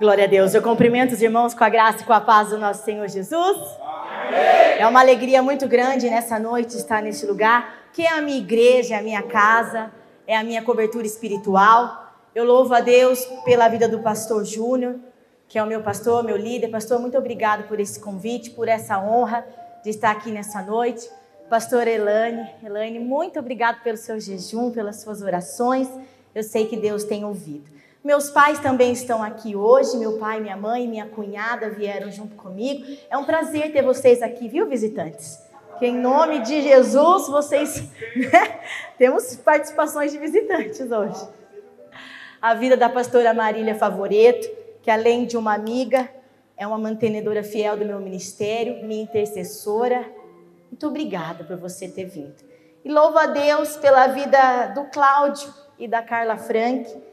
Glória a Deus. Eu cumprimento os irmãos com a graça e com a paz do nosso Senhor Jesus. Amém. É uma alegria muito grande nessa noite estar nesse lugar, que é a minha igreja, é a minha casa, é a minha cobertura espiritual. Eu louvo a Deus pela vida do pastor Júnior, que é o meu pastor, meu líder. Pastor, muito obrigado por esse convite, por essa honra de estar aqui nessa noite. Pastor Elane, Elane, muito obrigado pelo seu jejum, pelas suas orações. Eu sei que Deus tem ouvido. Meus pais também estão aqui hoje. Meu pai, minha mãe minha cunhada vieram junto comigo. É um prazer ter vocês aqui, viu, visitantes? Que em nome de Jesus vocês. Né? Temos participações de visitantes hoje. A vida da pastora Marília Favoreto, que além de uma amiga, é uma mantenedora fiel do meu ministério, minha intercessora. Muito obrigada por você ter vindo. E louvo a Deus pela vida do Cláudio e da Carla Frank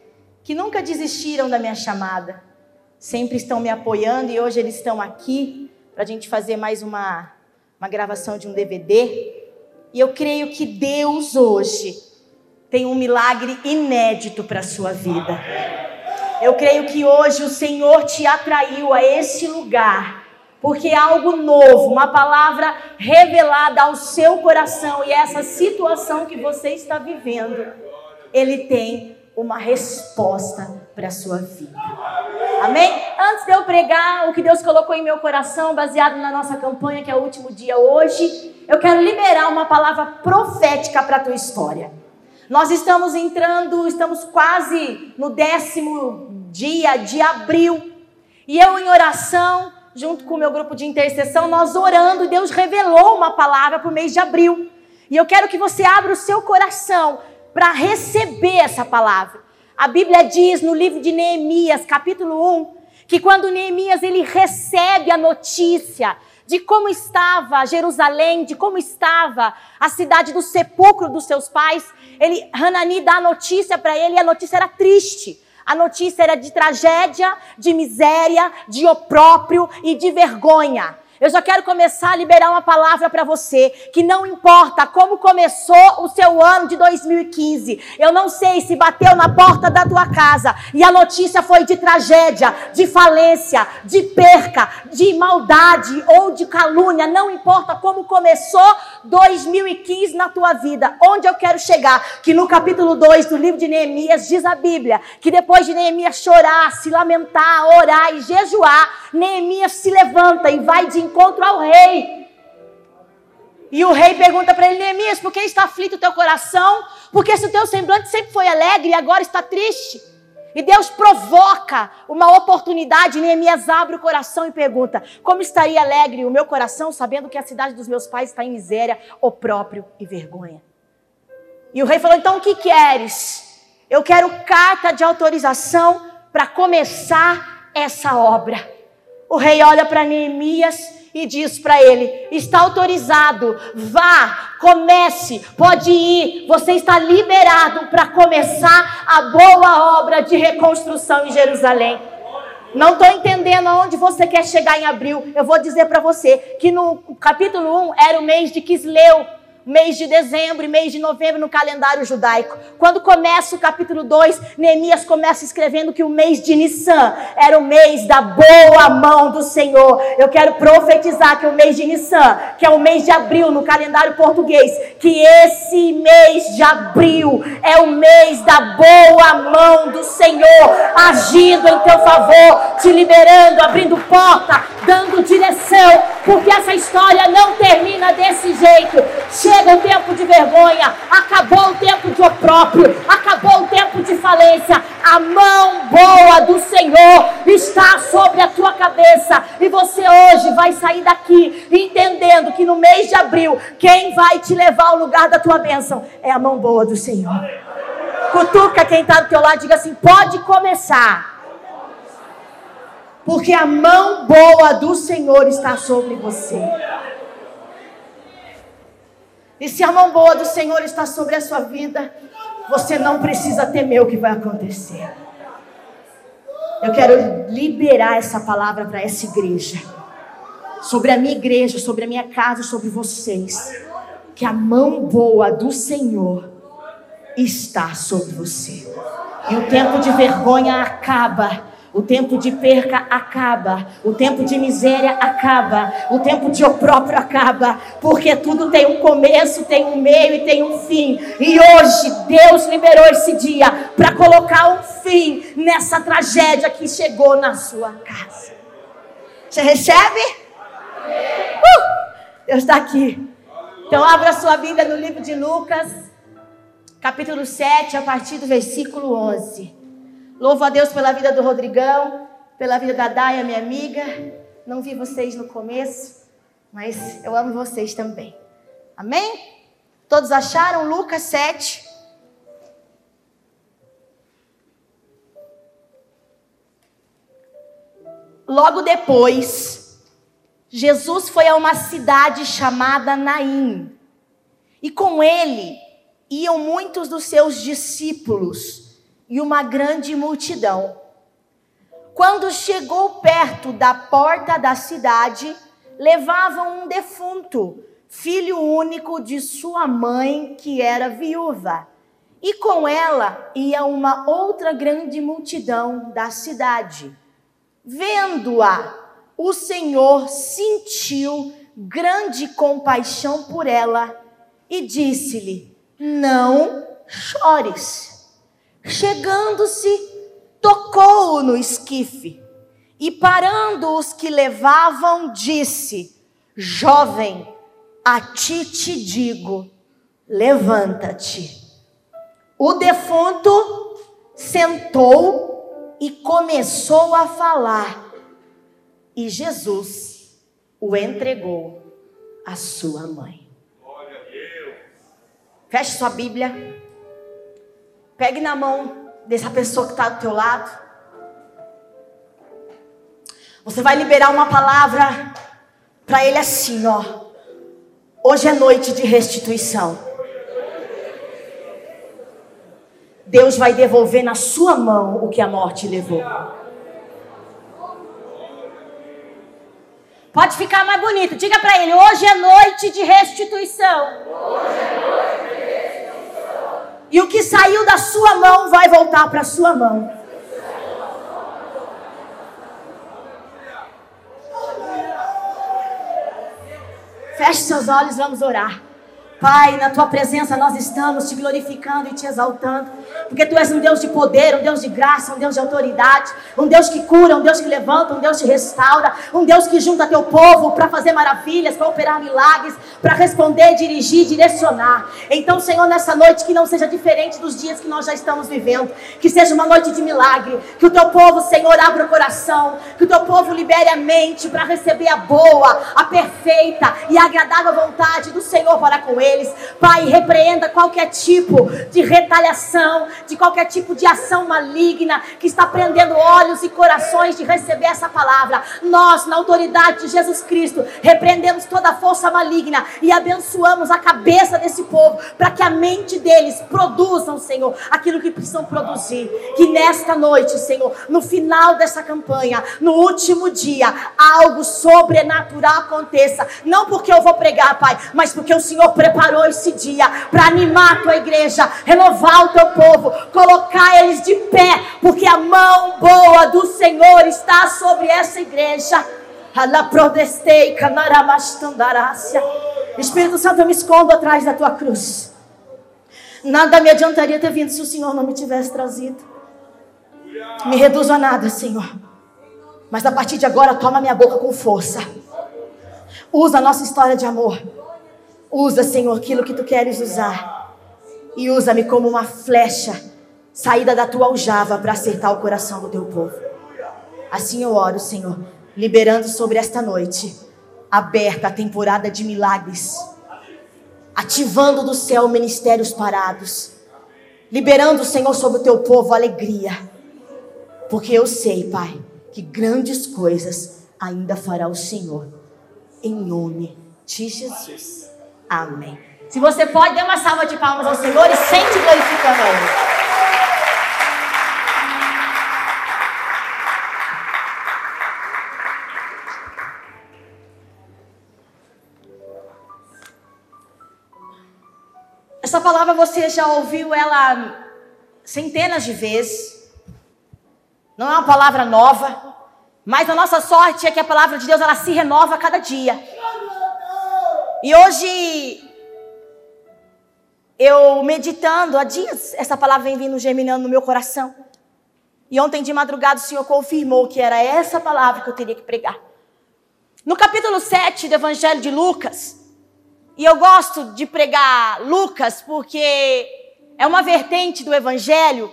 que nunca desistiram da minha chamada, sempre estão me apoiando e hoje eles estão aqui para a gente fazer mais uma, uma gravação de um DVD. E eu creio que Deus hoje tem um milagre inédito para a sua vida. Eu creio que hoje o Senhor te atraiu a esse lugar, porque algo novo, uma palavra revelada ao seu coração e essa situação que você está vivendo, Ele tem uma resposta para a sua vida. Amém? Antes de eu pregar o que Deus colocou em meu coração, baseado na nossa campanha, que é o último dia hoje, eu quero liberar uma palavra profética para a tua história. Nós estamos entrando, estamos quase no décimo dia de abril, e eu em oração, junto com o meu grupo de intercessão, nós orando, Deus revelou uma palavra para o mês de abril. E eu quero que você abra o seu coração para receber essa palavra. A Bíblia diz no livro de Neemias, capítulo 1, que quando Neemias ele recebe a notícia de como estava Jerusalém, de como estava a cidade do sepulcro dos seus pais, ele Hanani dá a notícia para ele e a notícia era triste. A notícia era de tragédia, de miséria, de opróprio e de vergonha. Eu já quero começar a liberar uma palavra para você, que não importa como começou o seu ano de 2015. Eu não sei se bateu na porta da tua casa e a notícia foi de tragédia, de falência, de perca, de maldade ou de calúnia, não importa como começou 2015 na tua vida. Onde eu quero chegar? Que no capítulo 2 do livro de Neemias diz a Bíblia que depois de Neemias chorar, se lamentar, orar e jejuar, Neemias se levanta e vai de encontro ao rei. E o rei pergunta para ele, Neemias, por que está aflito o teu coração? Porque se o teu semblante sempre foi alegre e agora está triste. E Deus provoca uma oportunidade. Neemias abre o coração e pergunta: Como estaria alegre o meu coração sabendo que a cidade dos meus pais está em miséria, opróprio e vergonha? E o rei falou: Então o que queres? Eu quero carta de autorização para começar essa obra. O rei olha para Neemias e diz para ele: está autorizado, vá, comece, pode ir, você está liberado para começar a boa obra de reconstrução em Jerusalém. Não estou entendendo aonde você quer chegar em abril. Eu vou dizer para você que no capítulo 1 era o mês de Quisleu mês de dezembro e mês de novembro no calendário judaico. Quando começa o capítulo 2, Neemias começa escrevendo que o mês de Nissan era o mês da boa mão do Senhor. Eu quero profetizar que o mês de Nissan, que é o mês de abril no calendário português, que esse mês de abril é o mês da boa mão do Senhor, agindo em teu favor, te liberando, abrindo porta, dando direção, porque essa história não termina desse jeito. Chega o tempo de vergonha, acabou o tempo de opróprio, acabou o tempo de falência. A mão boa do Senhor está sobre a tua cabeça e você hoje vai sair daqui entendendo que no mês de abril, quem vai te levar ao lugar da tua bênção é a mão boa do Senhor. Cutuca quem está do teu lado, diga assim: pode começar. Porque a mão boa do Senhor está sobre você. E se a mão boa do Senhor está sobre a sua vida, você não precisa temer o que vai acontecer. Eu quero liberar essa palavra para essa igreja. Sobre a minha igreja, sobre a minha casa, sobre vocês. Que a mão boa do Senhor está sobre você. E o tempo de vergonha acaba O tempo de perca acaba, o tempo de miséria acaba, o tempo de opróprio acaba, porque tudo tem um começo, tem um meio e tem um fim. E hoje Deus liberou esse dia para colocar um fim nessa tragédia que chegou na sua casa. Você recebe? Uh, Deus está aqui. Então abra sua Bíblia no livro de Lucas, capítulo 7, a partir do versículo 11. Louvo a Deus pela vida do Rodrigão, pela vida da Daia, minha amiga. Não vi vocês no começo, mas eu amo vocês também. Amém? Todos acharam Lucas 7? Logo depois, Jesus foi a uma cidade chamada Naim. E com ele iam muitos dos seus discípulos e uma grande multidão. Quando chegou perto da porta da cidade, levavam um defunto, filho único de sua mãe, que era viúva. E com ela ia uma outra grande multidão da cidade. Vendo-a, o Senhor sentiu grande compaixão por ela e disse-lhe: Não chores. Chegando-se, tocou-o no esquife e, parando os que levavam, disse: Jovem, a ti te digo, levanta-te. O defunto sentou e começou a falar, e Jesus o entregou à sua mãe. Feche sua Bíblia. Pegue na mão dessa pessoa que está do teu lado. Você vai liberar uma palavra para ele assim, ó. Hoje é noite de restituição. Deus vai devolver na sua mão o que a morte levou. Pode ficar mais bonito. Diga para ele: hoje é noite de restituição. Hoje é noite e o que saiu da sua mão vai voltar para a sua mão. Feche seus olhos, vamos orar. Pai, na tua presença nós estamos te glorificando e te exaltando, porque tu és um Deus de poder, um Deus de graça, um Deus de autoridade, um Deus que cura, um Deus que levanta, um Deus que restaura, um Deus que junta teu povo para fazer maravilhas, para operar milagres, para responder, dirigir, direcionar. Então, Senhor, nessa noite que não seja diferente dos dias que nós já estamos vivendo, que seja uma noite de milagre, que o teu povo, Senhor, abra o coração, que o teu povo libere a mente para receber a boa, a perfeita e a agradável vontade do Senhor para com ele deles. Pai, repreenda qualquer tipo de retaliação, de qualquer tipo de ação maligna que está prendendo olhos e corações de receber essa palavra. Nós, na autoridade de Jesus Cristo, repreendemos toda força maligna e abençoamos a cabeça desse povo para que a mente deles produzam, Senhor, aquilo que precisam produzir. Que nesta noite, Senhor, no final dessa campanha, no último dia, algo sobrenatural aconteça. Não porque eu vou pregar, Pai, mas porque o Senhor preparou preparou esse dia para animar a tua igreja, renovar o teu povo, colocar eles de pé, porque a mão boa do Senhor está sobre essa igreja. Espírito Santo, eu me escondo atrás da tua cruz. Nada me adiantaria ter vindo se o Senhor não me tivesse trazido. Me reduzo a nada, Senhor. Mas a partir de agora, toma minha boca com força. Usa a nossa história de amor Usa, Senhor, aquilo que tu queres usar. E usa-me como uma flecha saída da tua aljava para acertar o coração do teu povo. Assim eu oro, Senhor, liberando sobre esta noite aberta a temporada de milagres, ativando do céu ministérios parados, liberando, Senhor, sobre o teu povo alegria, porque eu sei, Pai, que grandes coisas ainda fará o Senhor, em nome de Jesus. Amém. Se você pode, dê uma salva de palmas ao Senhor e sente glorificando a Ele. Essa palavra você já ouviu ela centenas de vezes. não é uma palavra nova, mas a nossa sorte é que a palavra de Deus ela se renova a cada dia. E hoje eu meditando há dias, essa palavra vem vindo germinando no meu coração. E ontem de madrugada o Senhor confirmou que era essa palavra que eu teria que pregar. No capítulo 7 do Evangelho de Lucas, e eu gosto de pregar Lucas porque é uma vertente do Evangelho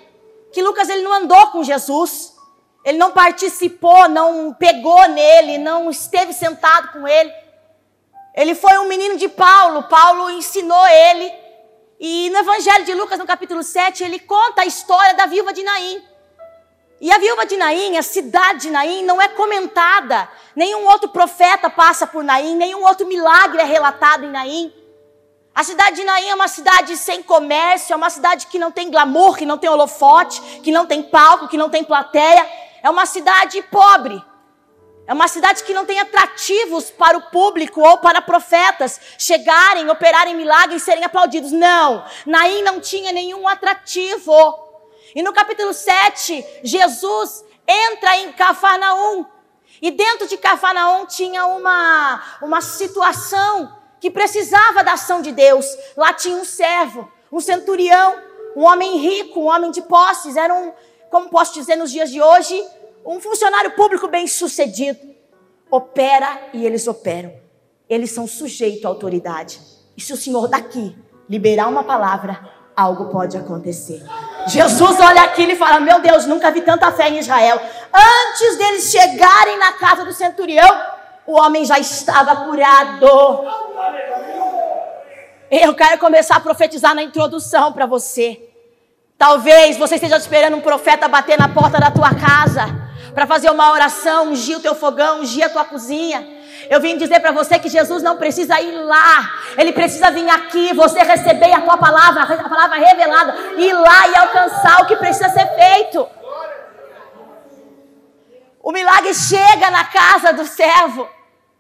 que Lucas ele não andou com Jesus, ele não participou, não pegou nele, não esteve sentado com ele. Ele foi um menino de Paulo, Paulo ensinou ele. E no Evangelho de Lucas, no capítulo 7, ele conta a história da viúva de Naim. E a viúva de Naim, a cidade de Naim, não é comentada. Nenhum outro profeta passa por Naim, nenhum outro milagre é relatado em Naim. A cidade de Naim é uma cidade sem comércio, é uma cidade que não tem glamour, que não tem holofote, que não tem palco, que não tem plateia. É uma cidade pobre. É uma cidade que não tem atrativos para o público ou para profetas chegarem, operarem milagres e serem aplaudidos. Não, Naim não tinha nenhum atrativo. E no capítulo 7, Jesus entra em Cafarnaum. E dentro de Cafarnaum tinha uma, uma situação que precisava da ação de Deus. Lá tinha um servo, um centurião, um homem rico, um homem de posses. Era um, como posso dizer nos dias de hoje, um funcionário público bem sucedido. Opera e eles operam. Eles são sujeitos à autoridade. E se o Senhor daqui liberar uma palavra, algo pode acontecer. Jesus olha aquilo e fala: Meu Deus, nunca vi tanta fé em Israel. Antes deles chegarem na casa do centurião, o homem já estava curado. Eu quero começar a profetizar na introdução para você. Talvez você esteja esperando um profeta bater na porta da tua casa para fazer uma oração, ungir o teu fogão, ungir a tua cozinha. Eu vim dizer para você que Jesus não precisa ir lá, ele precisa vir aqui, você receber a tua palavra, a palavra revelada, ir lá e alcançar o que precisa ser feito. O milagre chega na casa do servo,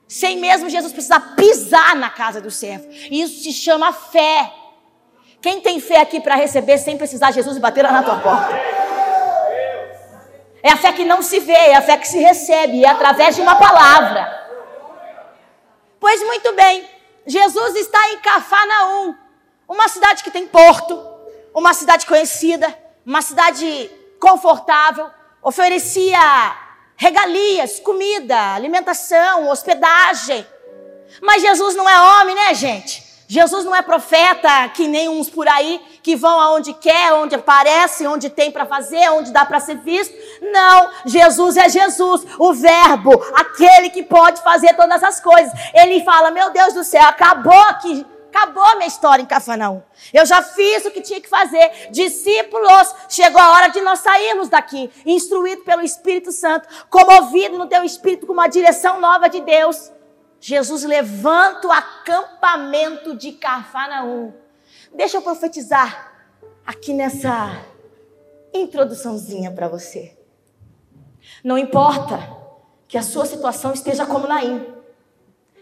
sem mesmo Jesus precisar pisar na casa do servo. Isso se chama fé. Quem tem fé aqui para receber sem precisar Jesus bater lá na tua porta? É a fé que não se vê, é a fé que se recebe, é através de uma palavra. Pois muito bem, Jesus está em Cafarnaum, uma cidade que tem porto, uma cidade conhecida, uma cidade confortável, oferecia regalias, comida, alimentação, hospedagem. Mas Jesus não é homem, né, gente? Jesus não é profeta que nem uns por aí que vão aonde quer, onde aparece, onde tem para fazer, onde dá para ser visto. Não, Jesus é Jesus, o Verbo, aquele que pode fazer todas as coisas. Ele fala: Meu Deus do céu, acabou aqui. Acabou minha história em Cafarnaum. Eu já fiz o que tinha que fazer. Discípulos, chegou a hora de nós sairmos daqui, instruído pelo Espírito Santo, comovido no teu espírito com uma direção nova de Deus. Jesus levanta o acampamento de Cafarnaum. Deixa eu profetizar aqui nessa introduçãozinha para você. Não importa que a sua situação esteja como Naim.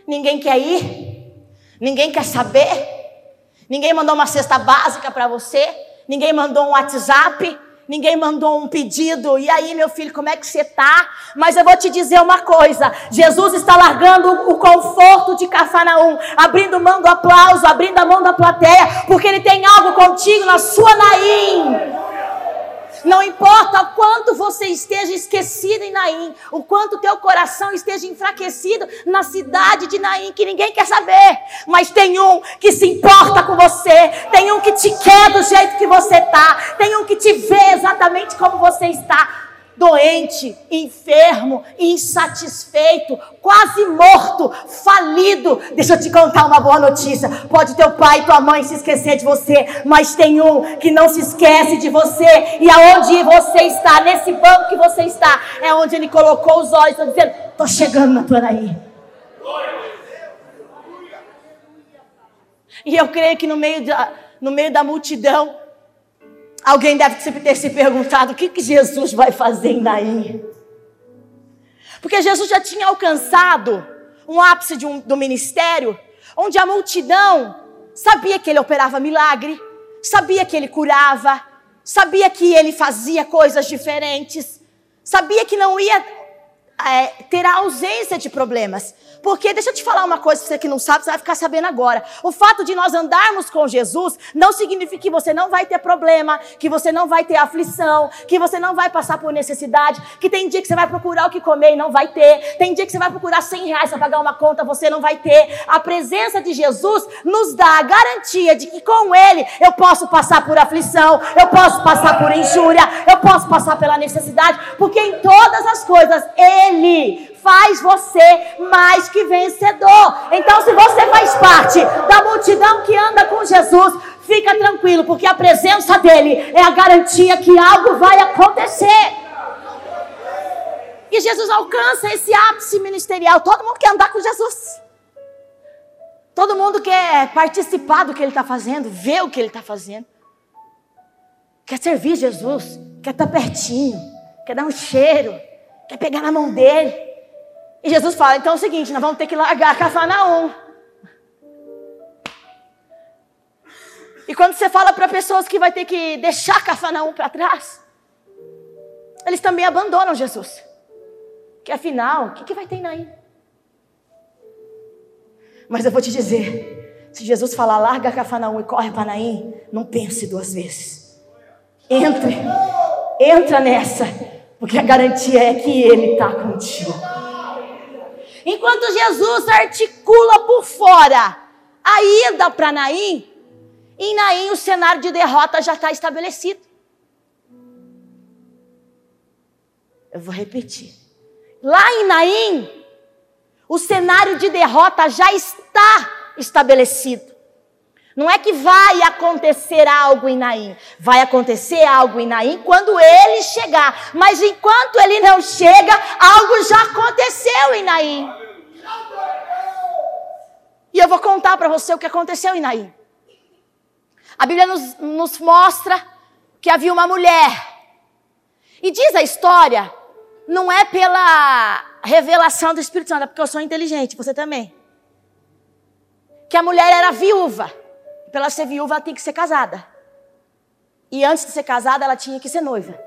Ninguém quer ir, ninguém quer saber, ninguém mandou uma cesta básica para você, ninguém mandou um WhatsApp, Ninguém mandou um pedido. E aí, meu filho, como é que você tá? Mas eu vou te dizer uma coisa: Jesus está largando o conforto de Cafarnaum, abrindo mão do aplauso, abrindo a mão da plateia, porque Ele tem algo contigo na sua Naim. Não importa o quanto você esteja esquecido em Naim, o quanto teu coração esteja enfraquecido na cidade de Naim, que ninguém quer saber. Mas tem um que se importa com você, tem um que te quer do jeito que você está, tem um que te vê exatamente como você está doente, enfermo, insatisfeito, quase morto, falido. Deixa eu te contar uma boa notícia. Pode teu pai e tua mãe se esquecer de você, mas tem um que não se esquece de você. E aonde você está, nesse banco que você está, é onde ele colocou os olhos, dizendo: "Tô chegando na tua aí". E eu creio que no meio da, no meio da multidão, Alguém deve ter se perguntado: o que, que Jesus vai fazer em Naim? Porque Jesus já tinha alcançado um ápice um, do ministério, onde a multidão sabia que ele operava milagre, sabia que ele curava, sabia que ele fazia coisas diferentes, Sabia que não ia é, ter a ausência de problemas. Porque, deixa eu te falar uma coisa, você que não sabe, você vai ficar sabendo agora. O fato de nós andarmos com Jesus não significa que você não vai ter problema, que você não vai ter aflição, que você não vai passar por necessidade, que tem dia que você vai procurar o que comer e não vai ter, tem dia que você vai procurar 100 reais para pagar uma conta, você não vai ter. A presença de Jesus nos dá a garantia de que com Ele eu posso passar por aflição, eu posso passar por injúria, eu posso passar pela necessidade, porque em todas as coisas Ele faz você mais que vencedor. Então, se você faz parte da multidão que anda com Jesus, fica tranquilo, porque a presença dele é a garantia que algo vai acontecer. E Jesus alcança esse ápice ministerial. Todo mundo quer andar com Jesus. Todo mundo quer participar do que ele está fazendo, ver o que ele está fazendo. Quer servir Jesus, quer estar tá pertinho, quer dar um cheiro, quer pegar na mão dele. E Jesus fala: então é o seguinte, nós vamos ter que largar Cafarnaum. E quando você fala para pessoas que vai ter que deixar Cafarnaum para trás, eles também abandonam Jesus. Que afinal, o que, que vai ter Naim? Mas eu vou te dizer: se Jesus falar larga Cafarnaum e corre para Naim, não pense duas vezes. Entre, entra nessa, porque a garantia é que Ele está contigo. Enquanto Jesus articula por fora a ida para Naim, em Naim o cenário de derrota já está estabelecido. Eu vou repetir. Lá em Naim, o cenário de derrota já está estabelecido. Não é que vai acontecer algo em Naim. Vai acontecer algo em Naim quando ele chegar. Mas enquanto ele não chega, algo já aconteceu em Naim. E eu vou contar para você o que aconteceu em Naim. A Bíblia nos, nos mostra que havia uma mulher. E diz a história, não é pela revelação do Espírito Santo, é porque eu sou inteligente, você também. Que a mulher era viúva. Para ela ser viúva, ela tem que ser casada. E antes de ser casada, ela tinha que ser noiva.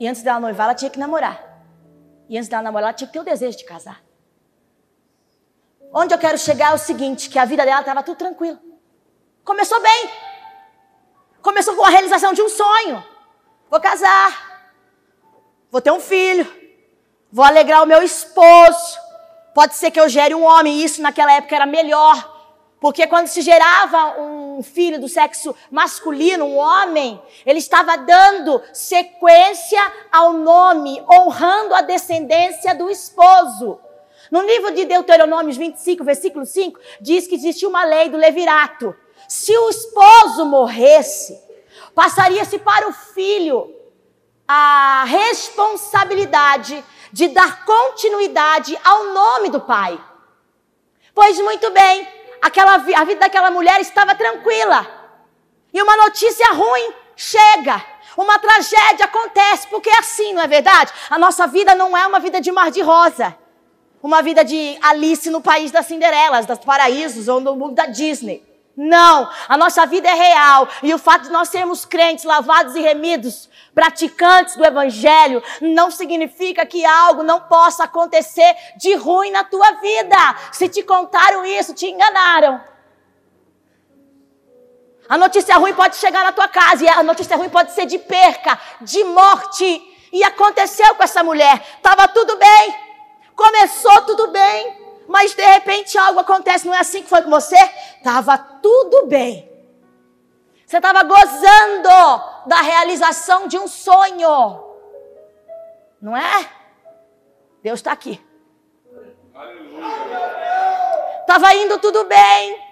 E antes dela noivar, ela tinha que namorar. E antes dela namorar, ela tinha que ter o desejo de casar. Onde eu quero chegar é o seguinte, que a vida dela estava tudo tranquilo. Começou bem. Começou com a realização de um sonho. Vou casar. Vou ter um filho. Vou alegrar o meu esposo. Pode ser que eu gere um homem. Isso naquela época era melhor. Porque quando se gerava um filho do sexo masculino, um homem, ele estava dando sequência ao nome, honrando a descendência do esposo. No livro de Deuteronômios 25, versículo 5, diz que existia uma lei do levirato. Se o esposo morresse, passaria-se para o filho a responsabilidade de dar continuidade ao nome do pai. Pois muito bem, aquela, a vida daquela mulher estava tranquila. E uma notícia ruim chega. Uma tragédia acontece, porque é assim, não é verdade? A nossa vida não é uma vida de mar de rosa. Uma vida de Alice no país das Cinderelas, das paraísos ou no mundo da Disney. Não, a nossa vida é real. E o fato de nós sermos crentes, lavados e remidos, praticantes do Evangelho, não significa que algo não possa acontecer de ruim na tua vida. Se te contaram isso, te enganaram. A notícia ruim pode chegar na tua casa, e a notícia ruim pode ser de perca, de morte. E aconteceu com essa mulher. Estava tudo bem, começou tudo bem, mas de repente algo acontece, não é assim que foi com você? Estava tudo bem. Você estava gozando da realização de um sonho. Não é? Deus está aqui. Estava indo tudo bem.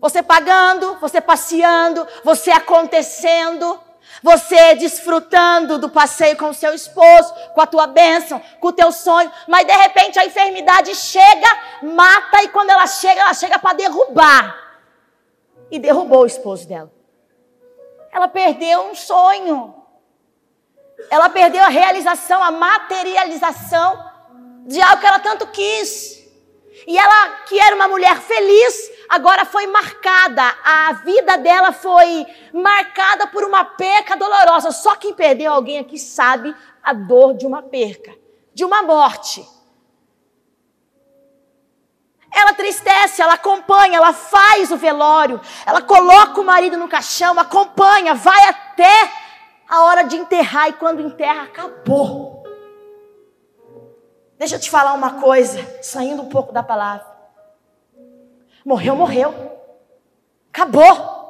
Você pagando, você passeando, você acontecendo. Você desfrutando do passeio com o seu esposo, com a tua bênção, com o teu sonho, mas de repente a enfermidade chega, mata e quando ela chega, ela chega para derrubar. E derrubou o esposo dela. Ela perdeu um sonho. Ela perdeu a realização, a materialização de algo que ela tanto quis. E ela, que era uma mulher feliz, agora foi marcada, a vida dela foi marcada por uma perca dolorosa. Só quem perdeu alguém aqui sabe a dor de uma perca, de uma morte. Ela tristece, ela acompanha, ela faz o velório, ela coloca o marido no caixão, acompanha, vai até a hora de enterrar e quando enterra, acabou. Deixa eu te falar uma coisa, saindo um pouco da palavra. Morreu, morreu. Acabou.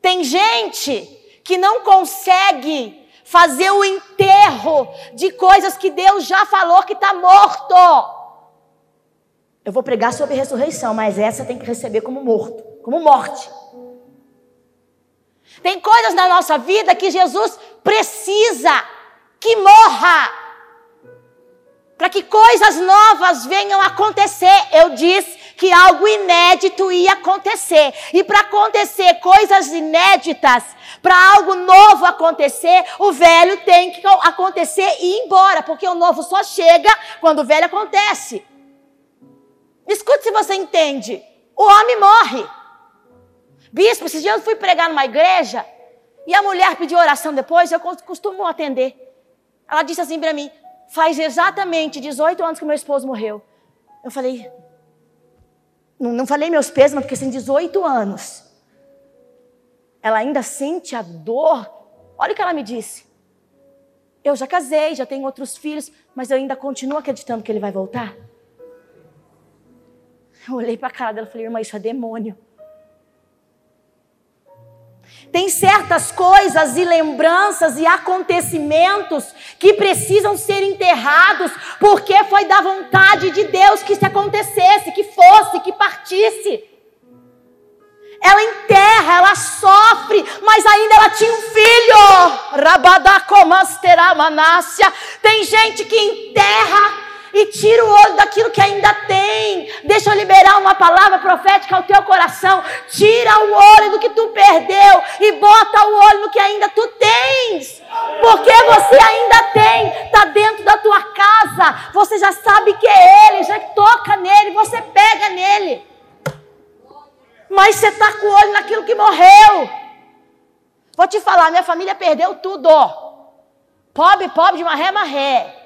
Tem gente que não consegue fazer o enterro de coisas que Deus já falou que está morto. Eu vou pregar sobre ressurreição, mas essa tem que receber como morto, como morte. Tem coisas na nossa vida que Jesus precisa que morra para que coisas novas venham acontecer. Eu disse que algo inédito ia acontecer. E para acontecer coisas inéditas, para algo novo acontecer, o velho tem que acontecer e ir embora, porque o novo só chega quando o velho acontece. Escute se você entende. O homem morre. Bispo, esses dias eu fui pregar numa igreja e a mulher pediu oração depois, eu costumo atender. Ela disse assim para mim: faz exatamente 18 anos que meu esposo morreu. Eu falei, não, não falei meus pesos, mas porque tem 18 anos. Ela ainda sente a dor. Olha o que ela me disse. Eu já casei, já tenho outros filhos, mas eu ainda continuo acreditando que ele vai voltar. Eu olhei para a cara dela e falei, irmã, isso é demônio. Tem certas coisas e lembranças e acontecimentos que precisam ser enterrados, porque foi da vontade de Deus que isso acontecesse, que fosse, que partisse. Ela enterra, ela sofre, mas ainda ela tinha um filho. Rabadacomasteramanácia. Tem gente que enterra e tira o olho daquilo que ainda tem. Deixa eu liberar uma palavra profética ao teu coração. Tira o olho do que tu perdeu e bota o olho no que ainda tu tens. Porque você ainda tem, está dentro da tua casa. Você já sabe que é Ele, já toca nele, você pega nele. Mas você está com o olho naquilo que morreu. Vou te falar, minha família perdeu tudo. Pobre, pobre de maré, maré.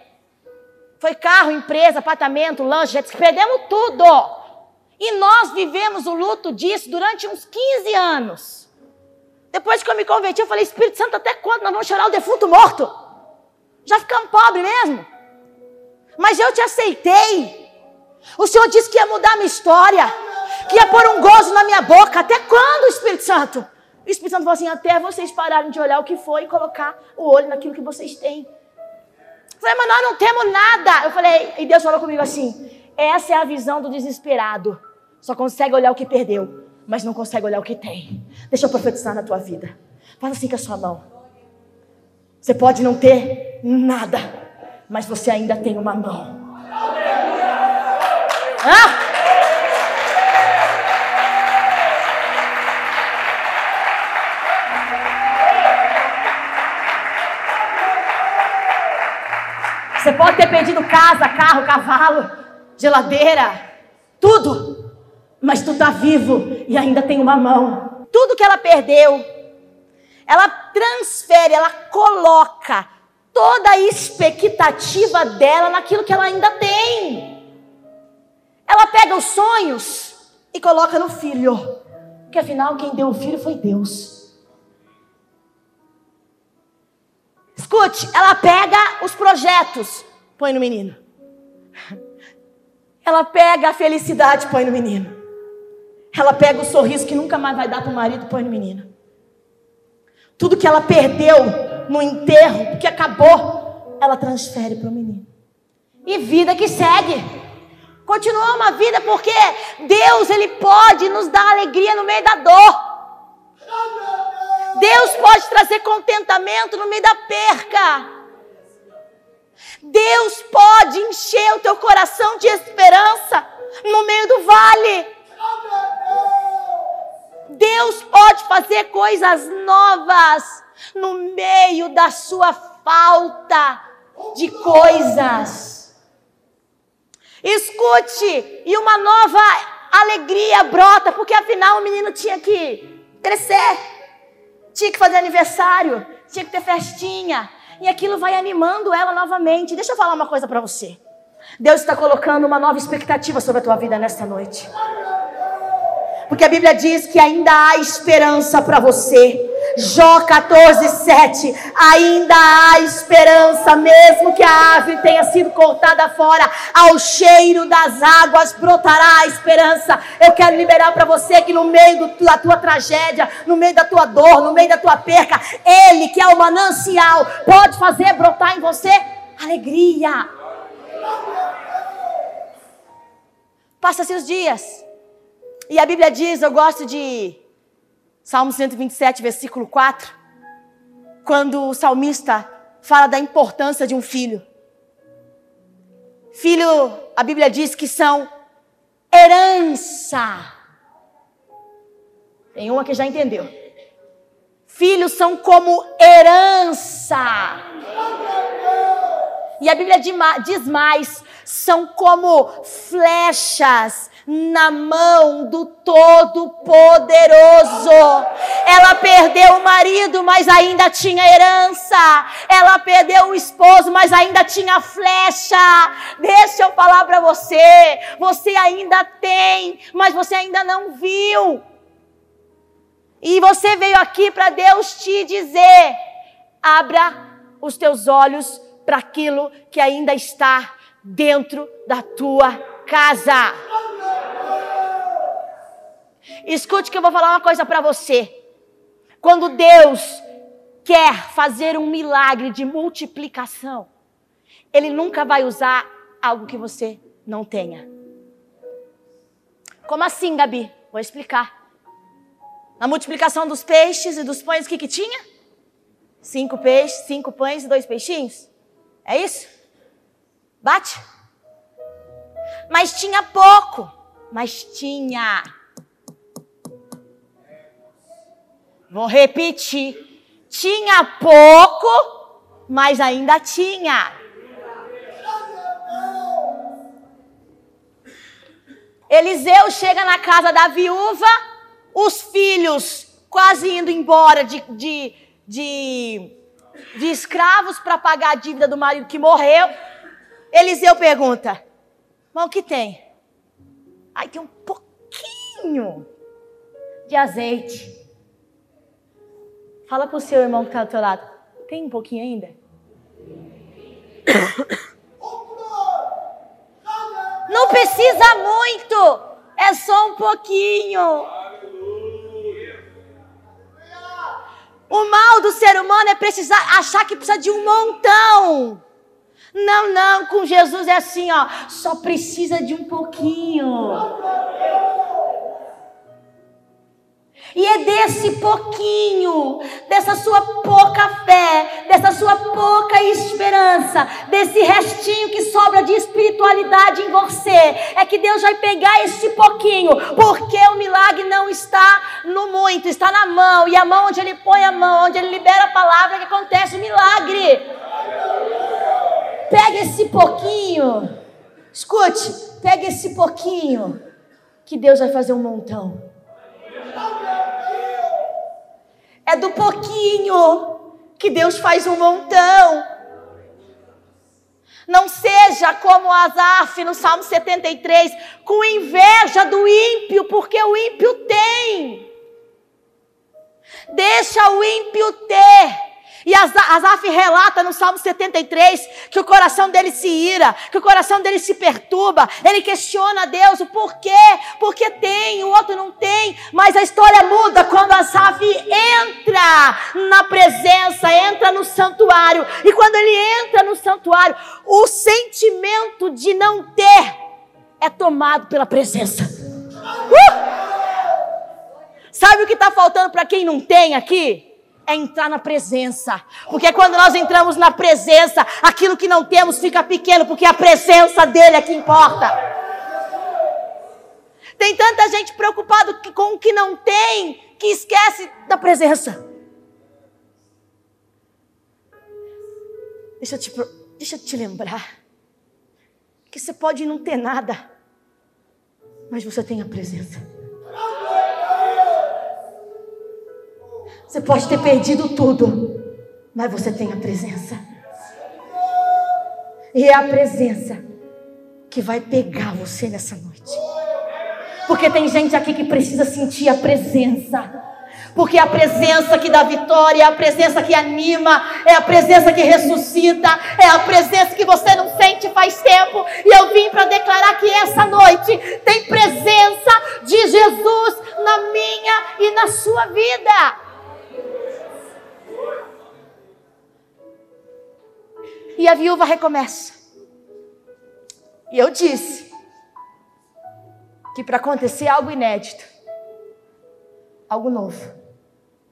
Foi carro, empresa, apartamento, lanche, perdemos tudo. E nós vivemos o luto disso durante uns 15 anos. Depois que eu me converti, eu falei, Espírito Santo, até quando nós vamos chorar o defunto morto? Já ficamos pobres mesmo. Mas eu te aceitei. O Senhor disse que ia mudar a minha história, que ia pôr um gozo na minha boca. Até quando, Espírito Santo? O Espírito Santo falou assim: até vocês pararem de olhar o que foi e colocar o olho naquilo que vocês têm. Falei, mas nós não temos nada. Eu falei, e Deus falou comigo assim: essa é a visão do desesperado. Só consegue olhar o que perdeu, mas não consegue olhar o que tem. Deixa eu profetizar na tua vida. Faz assim com a sua mão. Você pode não ter nada, mas você ainda tem uma mão. Ah! Você pode ter perdido casa, carro, cavalo, geladeira, tudo. Mas tu está vivo e ainda tem uma mão. Tudo que ela perdeu, ela transfere, ela coloca toda a expectativa dela naquilo que ela ainda tem. Ela pega os sonhos e coloca no filho. Porque afinal, quem deu o filho foi Deus. Escute, ela pega os projetos, põe no menino. Ela pega a felicidade, põe no menino. Ela pega o sorriso que nunca mais vai dar para o marido, põe no menino. Tudo que ela perdeu no enterro, que acabou, ela transfere para o menino. E vida que segue. Continua uma vida porque Deus ele pode nos dar alegria no meio da dor. Deus pode trazer contentamento no meio da perca. Deus pode encher o teu coração de esperança no meio do vale. Deus pode fazer coisas novas no meio da sua falta de coisas. Escute, e uma nova alegria brota, porque afinal o menino tinha que crescer, tinha que fazer aniversário, tinha que ter festinha. E aquilo vai animando ela novamente. Deixa eu falar uma coisa para você. Deus está colocando uma nova expectativa sobre a tua vida nesta noite. Porque a Bíblia diz que ainda há esperança para você. Jó 14, 7. Ainda há esperança, mesmo que a árvore tenha sido cortada fora, ao cheiro das águas brotará a esperança. Eu quero liberar para você que no meio da tua tragédia, no meio da tua dor, no meio da tua perca, Ele, que é o manancial, pode fazer brotar em você alegria. Passa-se os dias. E a Bíblia diz, eu gosto de Salmo 127, versículo 4, quando o salmista fala da importância de um filho. Filho, a Bíblia diz que são herança. Tem uma que já entendeu. Filhos são como herança. E a Bíblia diz mais: são como flechas na mão do Todo-Poderoso. Ela perdeu o marido, mas ainda tinha herança. Ela perdeu o esposo, mas ainda tinha flecha. Deixa eu falar para você: você ainda tem, mas você ainda não viu. E você veio aqui para Deus te dizer: abra os teus olhos para aquilo que ainda está dentro da tua casa. Escute que eu vou falar uma coisa para você. Quando Deus quer fazer um milagre de multiplicação, Ele nunca vai usar algo que você não tenha. Como assim, Gabi? Vou explicar. Na multiplicação dos peixes e dos pães, o que, que tinha? Cinco peixes, cinco pães e dois peixinhos. É isso? Bate? Mas tinha pouco. Mas tinha. Vou repetir. Tinha pouco, mas ainda tinha. Eliseu chega na casa da viúva, os filhos quase indo embora de, de, de, de escravos para pagar a dívida do marido que morreu. Eliseu pergunta: Mas o que tem? Aí tem um pouquinho de azeite. Fala pro seu irmão que está do teu lado. Tem um pouquinho ainda? Não precisa muito. É só um pouquinho. O mal do ser humano é precisar achar que precisa de um montão. Não, não, com Jesus é assim, ó, só precisa de um pouquinho. E é desse pouquinho, dessa sua pouca fé, dessa sua pouca esperança, desse restinho que sobra de espiritualidade em você, é que Deus vai pegar esse pouquinho, porque o milagre não está no muito, está na mão, e a mão onde Ele põe a mão, onde Ele libera a palavra, é que acontece o milagre. Pega esse pouquinho, escute, pega esse pouquinho, que Deus vai fazer um montão. É do pouquinho que Deus faz um montão. Não seja como Asaf no Salmo 73, com inveja do ímpio, porque o ímpio tem. Deixa o ímpio ter. E Asaf relata no Salmo 73 que o coração dele se ira, que o coração dele se perturba. Ele questiona a Deus o porquê, porque tem, o outro não tem. Mas a história muda quando Asaf entra na presença, entra no santuário. E quando ele entra no santuário, o sentimento de não ter é tomado pela presença. Uh! Sabe o que está faltando para quem não tem aqui? É entrar na presença. Porque quando nós entramos na presença, aquilo que não temos fica pequeno, porque a presença dele é que importa. Tem tanta gente preocupada com o que não tem, que esquece da presença. Deixa eu te, deixa eu te lembrar que você pode não ter nada, Mas você tem a presença. Você pode ter perdido tudo, mas você tem a presença. E é a presença que vai pegar você nessa noite. Porque tem gente aqui que precisa sentir a presença. Porque é a presença que dá vitória, é a presença que anima, é a presença que ressuscita, é a presença que você não sente faz tempo. E eu vim para declarar que essa noite tem presença de Jesus na minha e na sua vida. E a viúva recomeça. E eu disse que para acontecer algo inédito, algo novo,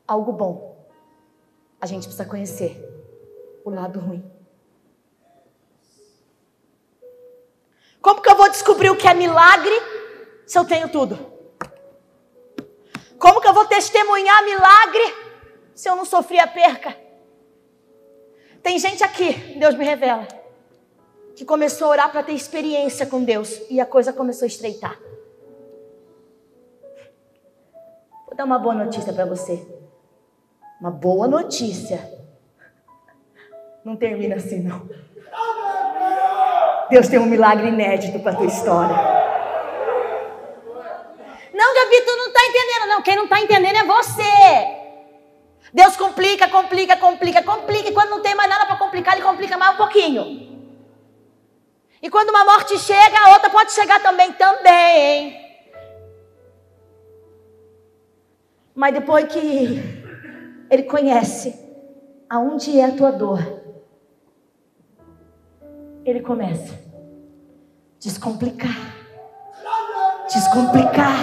algo bom, a gente precisa conhecer o lado ruim. Como que eu vou descobrir o que é milagre se eu tenho tudo? Como que eu vou testemunhar milagre se eu não sofri a perca? Tem gente aqui, Deus me revela, que começou a orar para ter experiência com Deus e a coisa começou a estreitar. Vou dar uma boa notícia para você. Uma boa notícia. Não termina assim, não. Deus tem um milagre inédito para tua história. Não, Gabi, tu não está entendendo. Não, quem não está entendendo é você. Deus complica, complica, complica, complica. E quando não tem mais nada para complicar, ele complica mais um pouquinho. E quando uma morte chega, a outra pode chegar também, também. Mas depois que ele conhece aonde é a tua dor, ele começa descomplicar, descomplicar,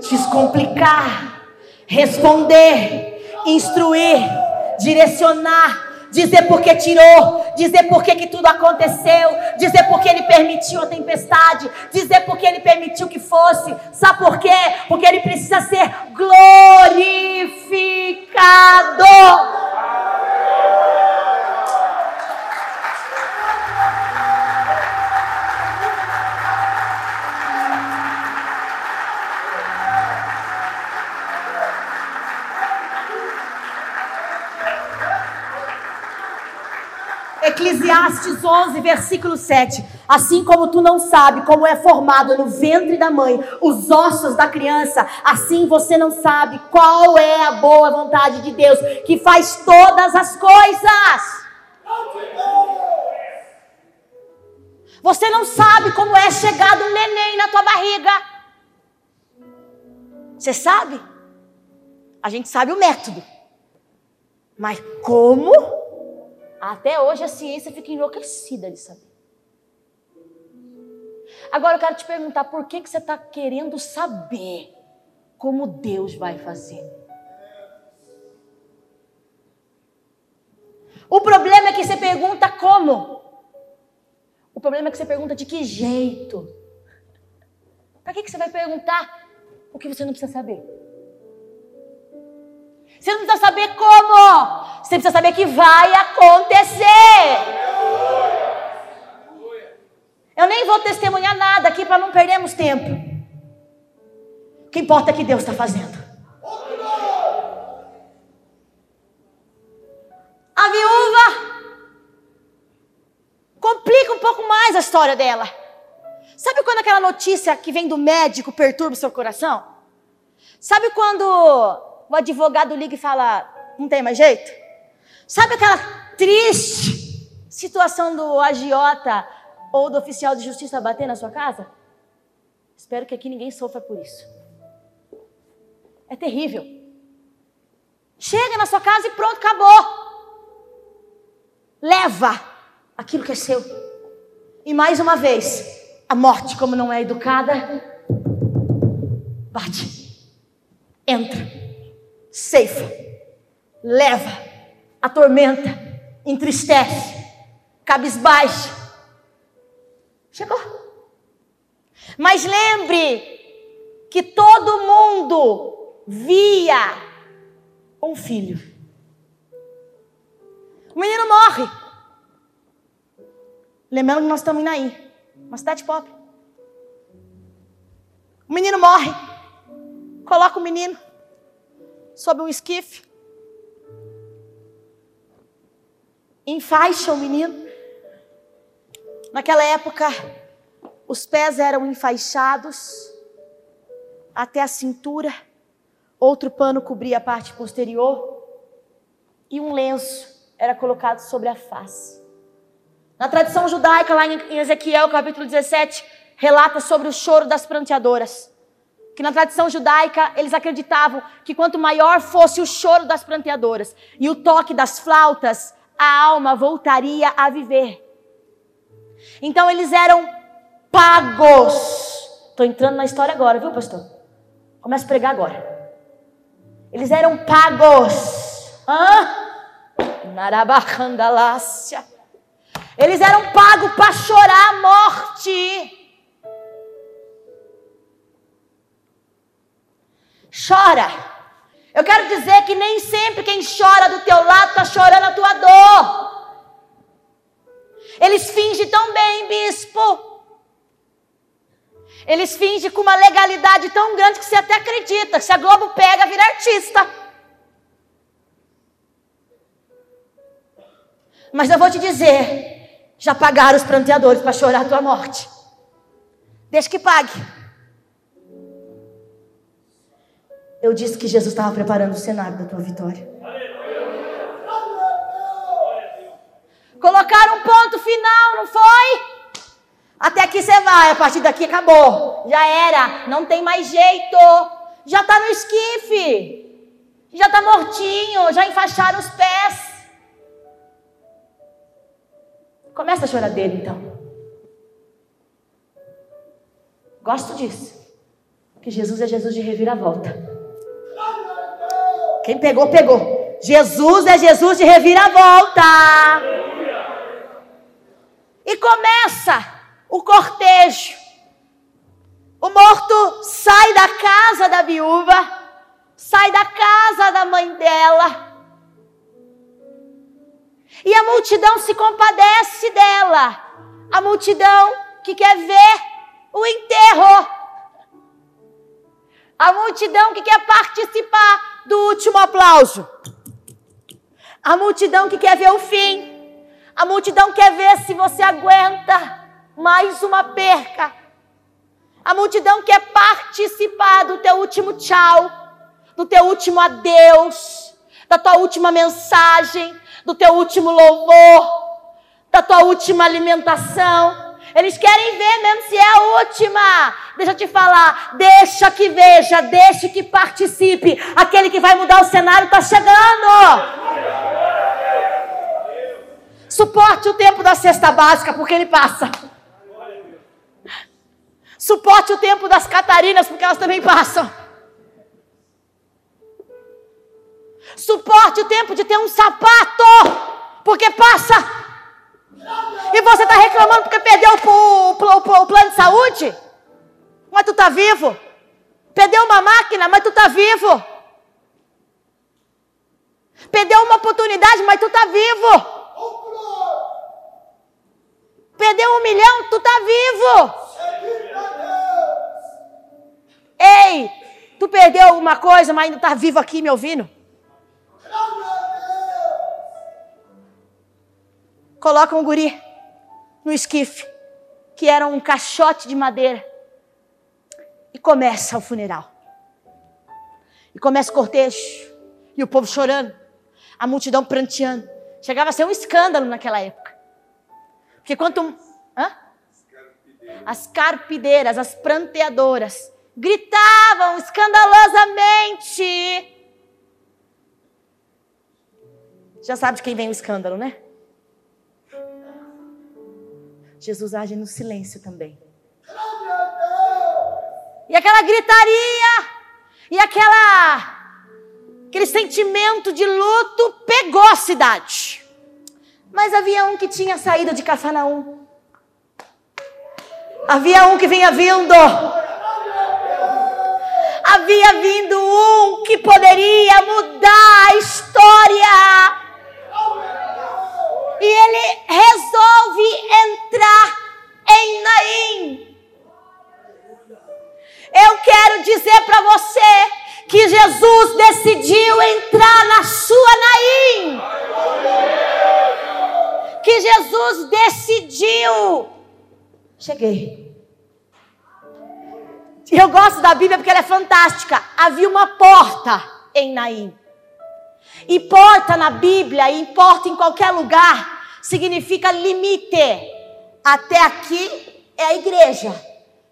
descomplicar, responder instruir, direcionar, dizer por que tirou, dizer por que, que tudo aconteceu, dizer por que ele permitiu a tempestade, dizer por que ele permitiu que fosse. Sabe por quê? Porque ele precisa ser glorificado. Eclesiastes 11, versículo 7. Assim como tu não sabe como é formado no ventre da mãe os ossos da criança, assim você não sabe qual é a boa vontade de Deus que faz todas as coisas. Você não sabe como é chegado um neném na tua barriga. Você sabe? A gente sabe o método. Mas como? Até hoje a ciência fica enlouquecida de saber. Agora eu quero te perguntar, por que, que você está querendo saber como Deus vai fazer? O problema é que você pergunta como. O problema é que você pergunta de que jeito. Para que, que você vai perguntar o que você não precisa saber? Você não precisa saber como. Você precisa saber que vai acontecer. Eu nem vou testemunhar nada aqui para não perdermos tempo. O que importa é que Deus está fazendo. A viúva complica um pouco mais a história dela. Sabe quando aquela notícia que vem do médico perturba o seu coração? Sabe quando o advogado liga e fala: não tem mais jeito? Sabe aquela triste situação do agiota ou do oficial de justiça bater na sua casa? Espero que aqui ninguém sofra por isso. É terrível. Chega na sua casa e pronto, acabou. Leva aquilo que é seu. E mais uma vez, a morte, como não é educada, bate, entra, ceifa, leva atormenta, entristece, cabisbaixa. Chegou. Mas lembre que todo mundo via um filho. O menino morre. Lembrando que nós estamos em Naí, uma cidade pobre. O menino morre. Coloca o menino sob um esquife. Enfaixa o menino. Naquela época, os pés eram enfaixados até a cintura, outro pano cobria a parte posterior e um lenço era colocado sobre a face. Na tradição judaica, lá em Ezequiel capítulo 17, relata sobre o choro das pranteadoras. Que na tradição judaica eles acreditavam que quanto maior fosse o choro das pranteadoras e o toque das flautas, a alma voltaria a viver. Então eles eram pagos. Estou entrando na história agora, viu, pastor? Começa a pregar agora. Eles eram pagos. Hã? Narabacandalácia. Eles eram pagos para chorar a morte. Chora. Eu quero dizer que nem sempre quem chora do teu lado está chorando a tua dor. Eles fingem tão bem, bispo. Eles fingem com uma legalidade tão grande que você até acredita. Se a Globo pega, vira artista. Mas eu vou te dizer: já pagaram os pranteadores para chorar a tua morte. Deixa que pague. Eu disse que Jesus estava preparando o cenário da tua vitória. Colocaram um ponto final, não foi? Até aqui você vai, a partir daqui acabou. Já era, não tem mais jeito. Já está no esquife. Já está mortinho, já enfaixaram os pés. Começa a chorar dele então. Gosto disso. Que Jesus é Jesus de reviravolta. Quem pegou, pegou. Jesus é Jesus de reviravolta. E começa o cortejo. O morto sai da casa da viúva, sai da casa da mãe dela. E a multidão se compadece dela. A multidão que quer ver o enterro. A multidão que quer participar do último aplauso. A multidão que quer ver o fim. A multidão quer ver se você aguenta mais uma perca. A multidão quer participar do teu último tchau, do teu último adeus, da tua última mensagem, do teu último louvor, da tua última alimentação. Eles querem ver mesmo se é a última. Deixa eu te falar, deixa que veja, deixa que participe. Aquele que vai mudar o cenário está chegando. Suporte o tempo da cesta básica, porque ele passa. Suporte o tempo das Catarinas, porque elas também passam. Suporte o tempo de ter um sapato, porque passa. E você está reclamando porque perdeu o, o, o, o, plano de saúde? Mas tu está vivo. Perdeu uma máquina, mas tu está vivo. Perdeu uma oportunidade, mas tu está vivo. Perdeu um milhão, tu tá vivo. Ei, tu perdeu alguma coisa, mas ainda tá vivo aqui me ouvindo? Coloca um guri no esquife, que era um caixote de madeira. E começa o funeral. E começa o cortejo. E o povo chorando. A multidão pranteando. Chegava a ser um escândalo naquela época. Porque quanto. Hã? As carpideiras, as pranteadoras, gritavam escandalosamente. Já sabe de quem vem o escândalo, né? Jesus age no silêncio também. E aquela gritaria, e aquela aquele sentimento de luto pegou a cidade. Mas havia um que tinha saído de Cafarnaum. Havia um que vinha vindo. Havia vindo um que poderia mudar a história. E ele resolve entrar em Naim. Eu que Jesus decidiu entrar na sua Naim. Que Jesus decidiu. Cheguei. Eu gosto da Bíblia porque ela é fantástica. Havia uma porta em Naim. E porta na Bíblia, e porta em qualquer lugar, significa limite. Até aqui é a igreja.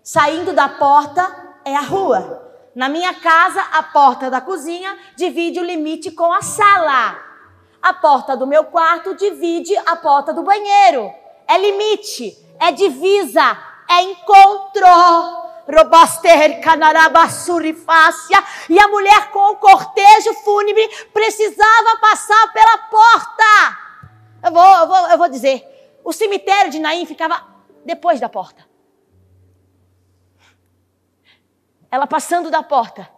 Saindo da porta é a rua. Na minha casa, a porta da cozinha divide o limite com a sala. A porta do meu quarto divide a porta do banheiro. É limite, é divisa, é encontro. Robaster canarabasurifácia. E a mulher com o cortejo fúnebre precisava passar pela porta. Eu vou, eu vou, eu vou dizer. O cemitério de Naim ficava depois da porta. Ela passando da porta,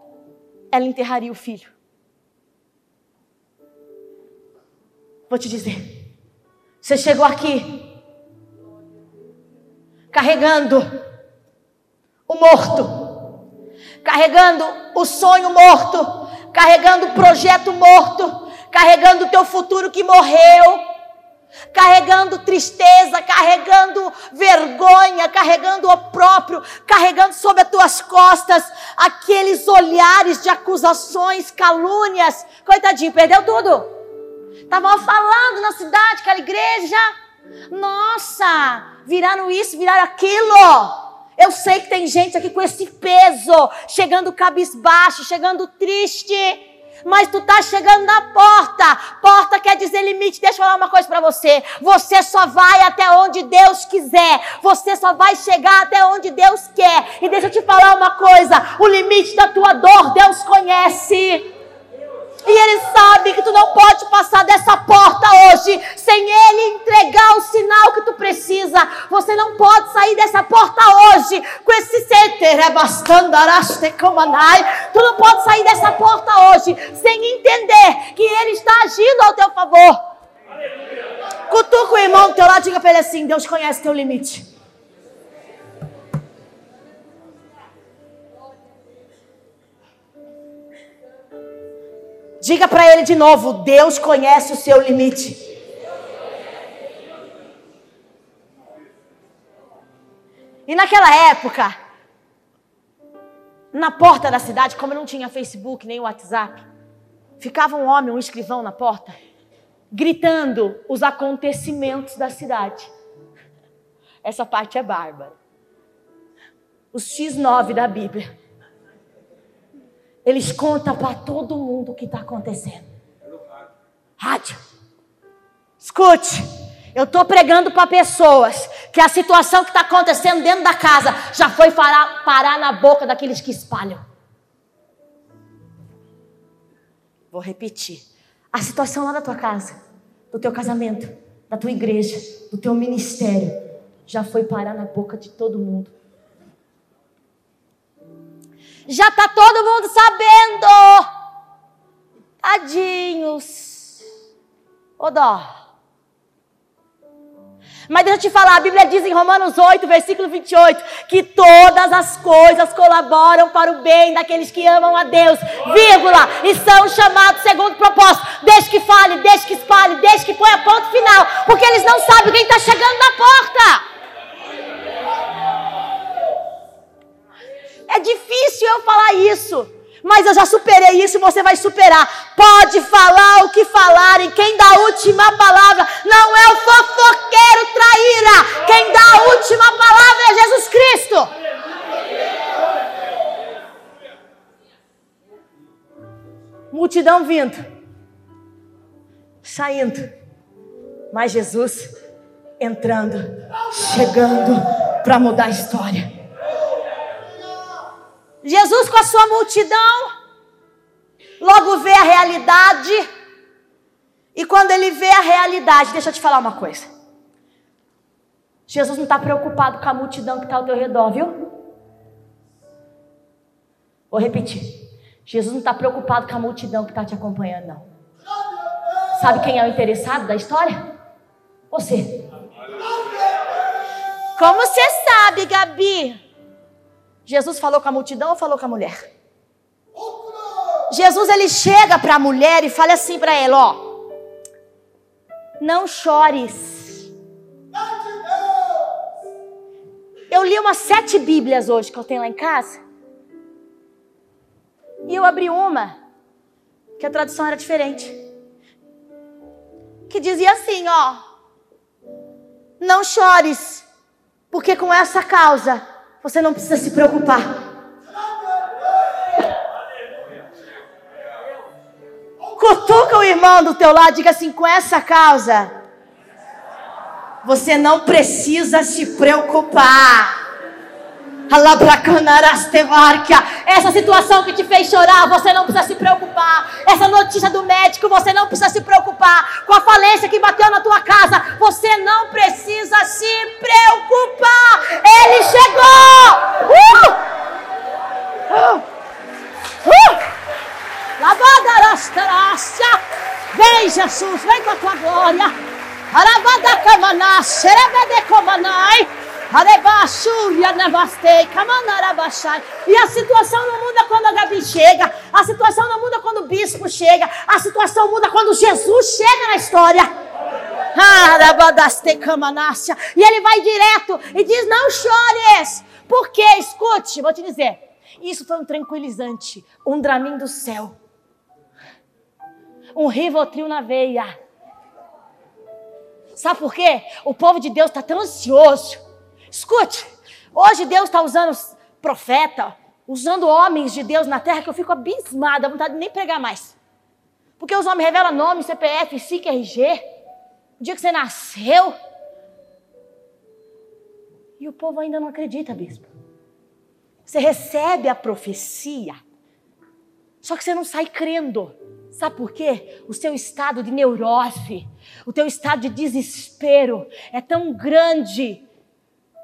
ela enterraria o filho. Vou te dizer, você chegou aqui carregando o morto, carregando o sonho morto, carregando o projeto morto, carregando o teu futuro que morreu carregando tristeza, carregando vergonha, carregando o próprio, carregando sobre as tuas costas aqueles olhares de acusações, calúnias. Coitadinho, perdeu tudo. Estavam falando na cidade, aquela igreja. Nossa, viraram isso, viraram aquilo. Eu sei que tem gente aqui com esse peso, chegando cabisbaixo, chegando triste mas tu tá chegando na porta. Porta quer dizer limite. Deixa eu falar uma coisa para você. Você só vai até onde Deus quiser. Você só vai chegar até onde Deus quer. E deixa eu te falar uma coisa. O limite da tua dor Deus conhece. E Ele sabe que tu não pode passar dessa porta hoje sem Ele entregar o sinal que tu precisa. Você não pode sair dessa porta hoje com esse Tu não pode sair dessa porta hoje sem entender que Ele está agindo ao teu favor. Cutuca o irmão do teu lado e diga para ele assim: Deus conhece teu limite. Diga para ele de novo: Deus conhece o seu limite. E naquela época, na porta da cidade, como não tinha Facebook nem WhatsApp, ficava um homem, um escrivão na porta, gritando os acontecimentos da cidade. Essa parte é bárbara. Os X9 da Bíblia. Eles contam para todo mundo o que está acontecendo. Rádio. Escute. Eu estou pregando para pessoas que a situação que está acontecendo dentro da casa já foi parar, parar na boca daqueles que espalham. Vou repetir. A situação lá da tua casa, do teu casamento, da tua igreja, do teu ministério, já foi parar na boca de todo mundo. Já está todo mundo sabendo. Tadinhos. Ô dó. Mas deixa eu te falar, a Bíblia diz em Romanos 8, versículo 28, que todas as coisas colaboram para o bem daqueles que amam a Deus, vírgula, e são chamados segundo propósito, desde que fale, desde que espalhe, desde que ponha ponto final, porque eles não sabem quem está chegando na porta. É difícil eu falar isso. Mas eu já superei isso e você vai superar. Pode falar o que falarem. Quem dá a última palavra não é o fofoqueiro traíra. Quem dá a última palavra é Jesus Cristo. Multidão vindo, saindo, mas Jesus entrando, chegando para mudar a história. Jesus com a sua multidão, logo vê a realidade. E quando ele vê a realidade, deixa eu te falar uma coisa. Jesus não está preocupado com a multidão que está ao teu redor, viu? Vou repetir. Jesus não está preocupado com a multidão que está te acompanhando, não. Sabe quem é o interessado da história? Você. Como você sabe, Gabi? Jesus falou com a multidão ou falou com a mulher? Jesus ele chega para a mulher e fala assim para ela, ó: Não chores. Eu li umas sete Bíblias hoje que eu tenho lá em casa. E eu abri uma que a tradução era diferente. Que dizia assim, ó: Não chores, porque com essa causa você não precisa se preocupar. Cutuca o irmão do teu lado, diga assim: com essa causa, você não precisa se preocupar. Essa situação que te fez chorar, você não precisa se preocupar. Essa notícia do médico, você não precisa se preocupar. Com a falência que bateu na tua casa, você não precisa se preocupar. Ele chegou! Uh! Uh! Uh! Vem, Jesus, vem com a tua glória. Arabadakamanás, Serebedekomanai. E a situação não muda quando a Gabi chega. A situação não muda quando o bispo chega. A situação muda quando Jesus chega na história. E ele vai direto e diz: Não chores. Porque, escute, vou te dizer. Isso foi um tranquilizante, um dramin do céu. Um rivotril na veia. Sabe por quê? O povo de Deus está tão ansioso Escute, hoje Deus está usando profeta, usando homens de Deus na terra que eu fico abismada, vontade de nem pregar mais. Porque os homens revelam nome, CPF, SIC, RG, o dia que você nasceu. E o povo ainda não acredita, bispo. Você recebe a profecia, só que você não sai crendo. Sabe por quê? O seu estado de neurose, o teu estado de desespero é tão grande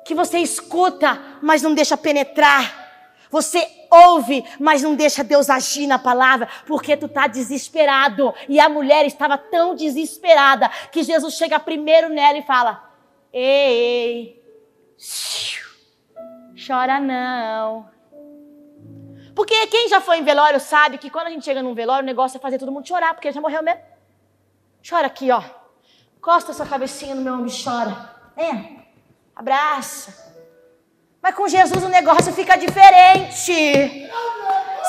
que você escuta, mas não deixa penetrar. Você ouve, mas não deixa Deus agir na palavra, porque tu está desesperado. E a mulher estava tão desesperada que Jesus chega primeiro nela e fala: Ei, ei, chora não. Porque quem já foi em velório sabe que quando a gente chega num velório, o negócio é fazer todo mundo chorar, porque já morreu mesmo. Chora aqui, ó. Costa sua cabecinha no meu ombro e chora. É abraça. Mas com Jesus o negócio fica diferente.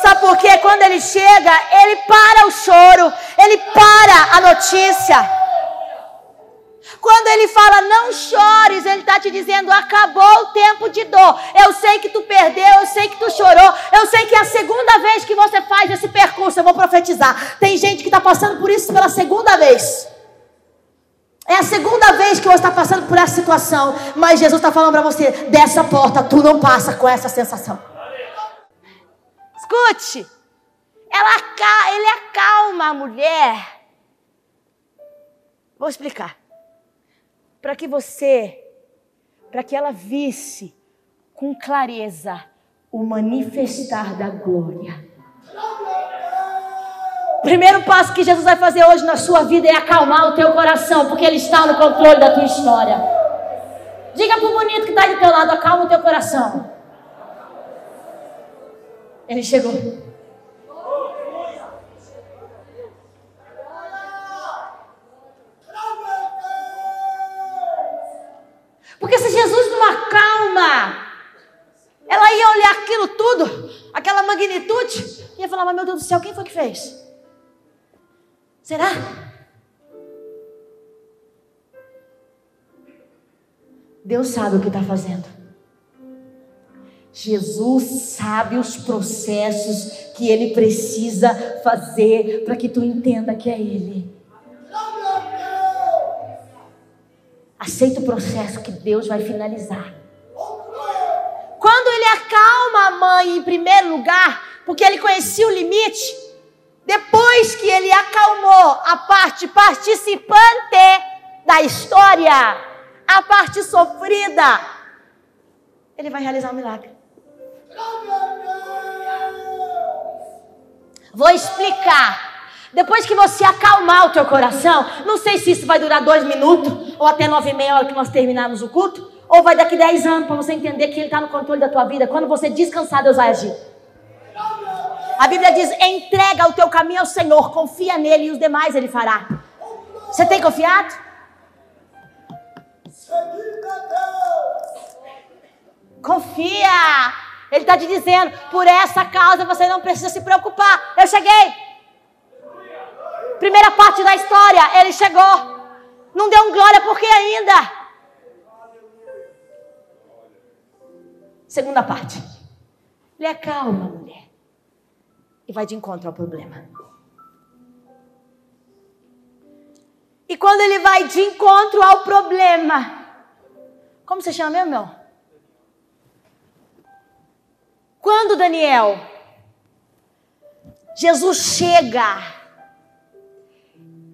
Sabe por quê? Quando ele chega, ele para o choro, ele para a notícia. Quando ele fala não chores, ele está te dizendo acabou o tempo de dor. Eu sei que tu perdeu, eu sei que tu chorou, eu sei que é a segunda vez que você faz esse percurso, eu vou profetizar. Tem gente que está passando por isso pela segunda vez. É a segunda vez que você está passando por essa situação, mas Jesus está falando para você: dessa porta tu não passa com essa sensação. Escute, ela, ele acalma a mulher. Vou explicar. Para que você, para que ela visse com clareza o manifestar da glória primeiro passo que Jesus vai fazer hoje na sua vida é acalmar o teu coração, porque Ele está no controle da tua história. Diga pro bonito que está de teu lado, acalma o teu coração. Ele chegou. Porque se Jesus não acalma, ela ia olhar aquilo tudo, aquela magnitude, e ia falar: Mas meu Deus do céu, quem foi que fez? Será? Deus sabe o que está fazendo. Jesus sabe os processos que ele precisa fazer para que tu entenda que é ele. Aceita o processo que Deus vai finalizar. Quando ele acalma a mãe em primeiro lugar, porque ele conhecia o limite, depois que ele acalmou a parte participante da história, a parte sofrida, ele vai realizar um milagre. Vou explicar. Depois que você acalmar o teu coração, não sei se isso vai durar dois minutos ou até nove e meia hora que nós terminarmos o culto, ou vai daqui dez anos para você entender que Ele está no controle da tua vida. Quando você descansar, Deus vai agir. A Bíblia diz: entrega o teu caminho ao Senhor, confia nele e os demais ele fará. Você tem confiado? Confia. Ele está te dizendo: por essa causa você não precisa se preocupar. Eu cheguei. Primeira parte da história, ele chegou. Não deu um glória porque ainda. Segunda parte. Ele é calma, mulher. E vai de encontro ao problema. E quando ele vai de encontro ao problema, como você chama mesmo, meu? Quando Daniel, Jesus chega,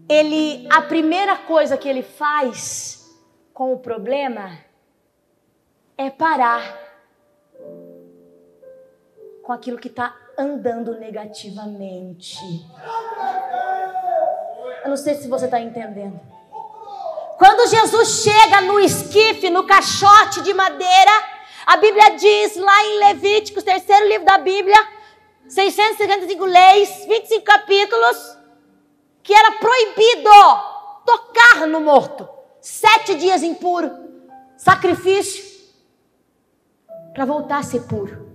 ele, a primeira coisa que ele faz com o problema é parar com aquilo que está andando negativamente. Eu não sei se você está entendendo. Quando Jesus chega no esquife, no caixote de madeira, a Bíblia diz lá em Levíticos, terceiro livro da Bíblia, 655 leis, 25 capítulos, que era proibido tocar no morto. Sete dias impuro, sacrifício, para voltar a ser puro.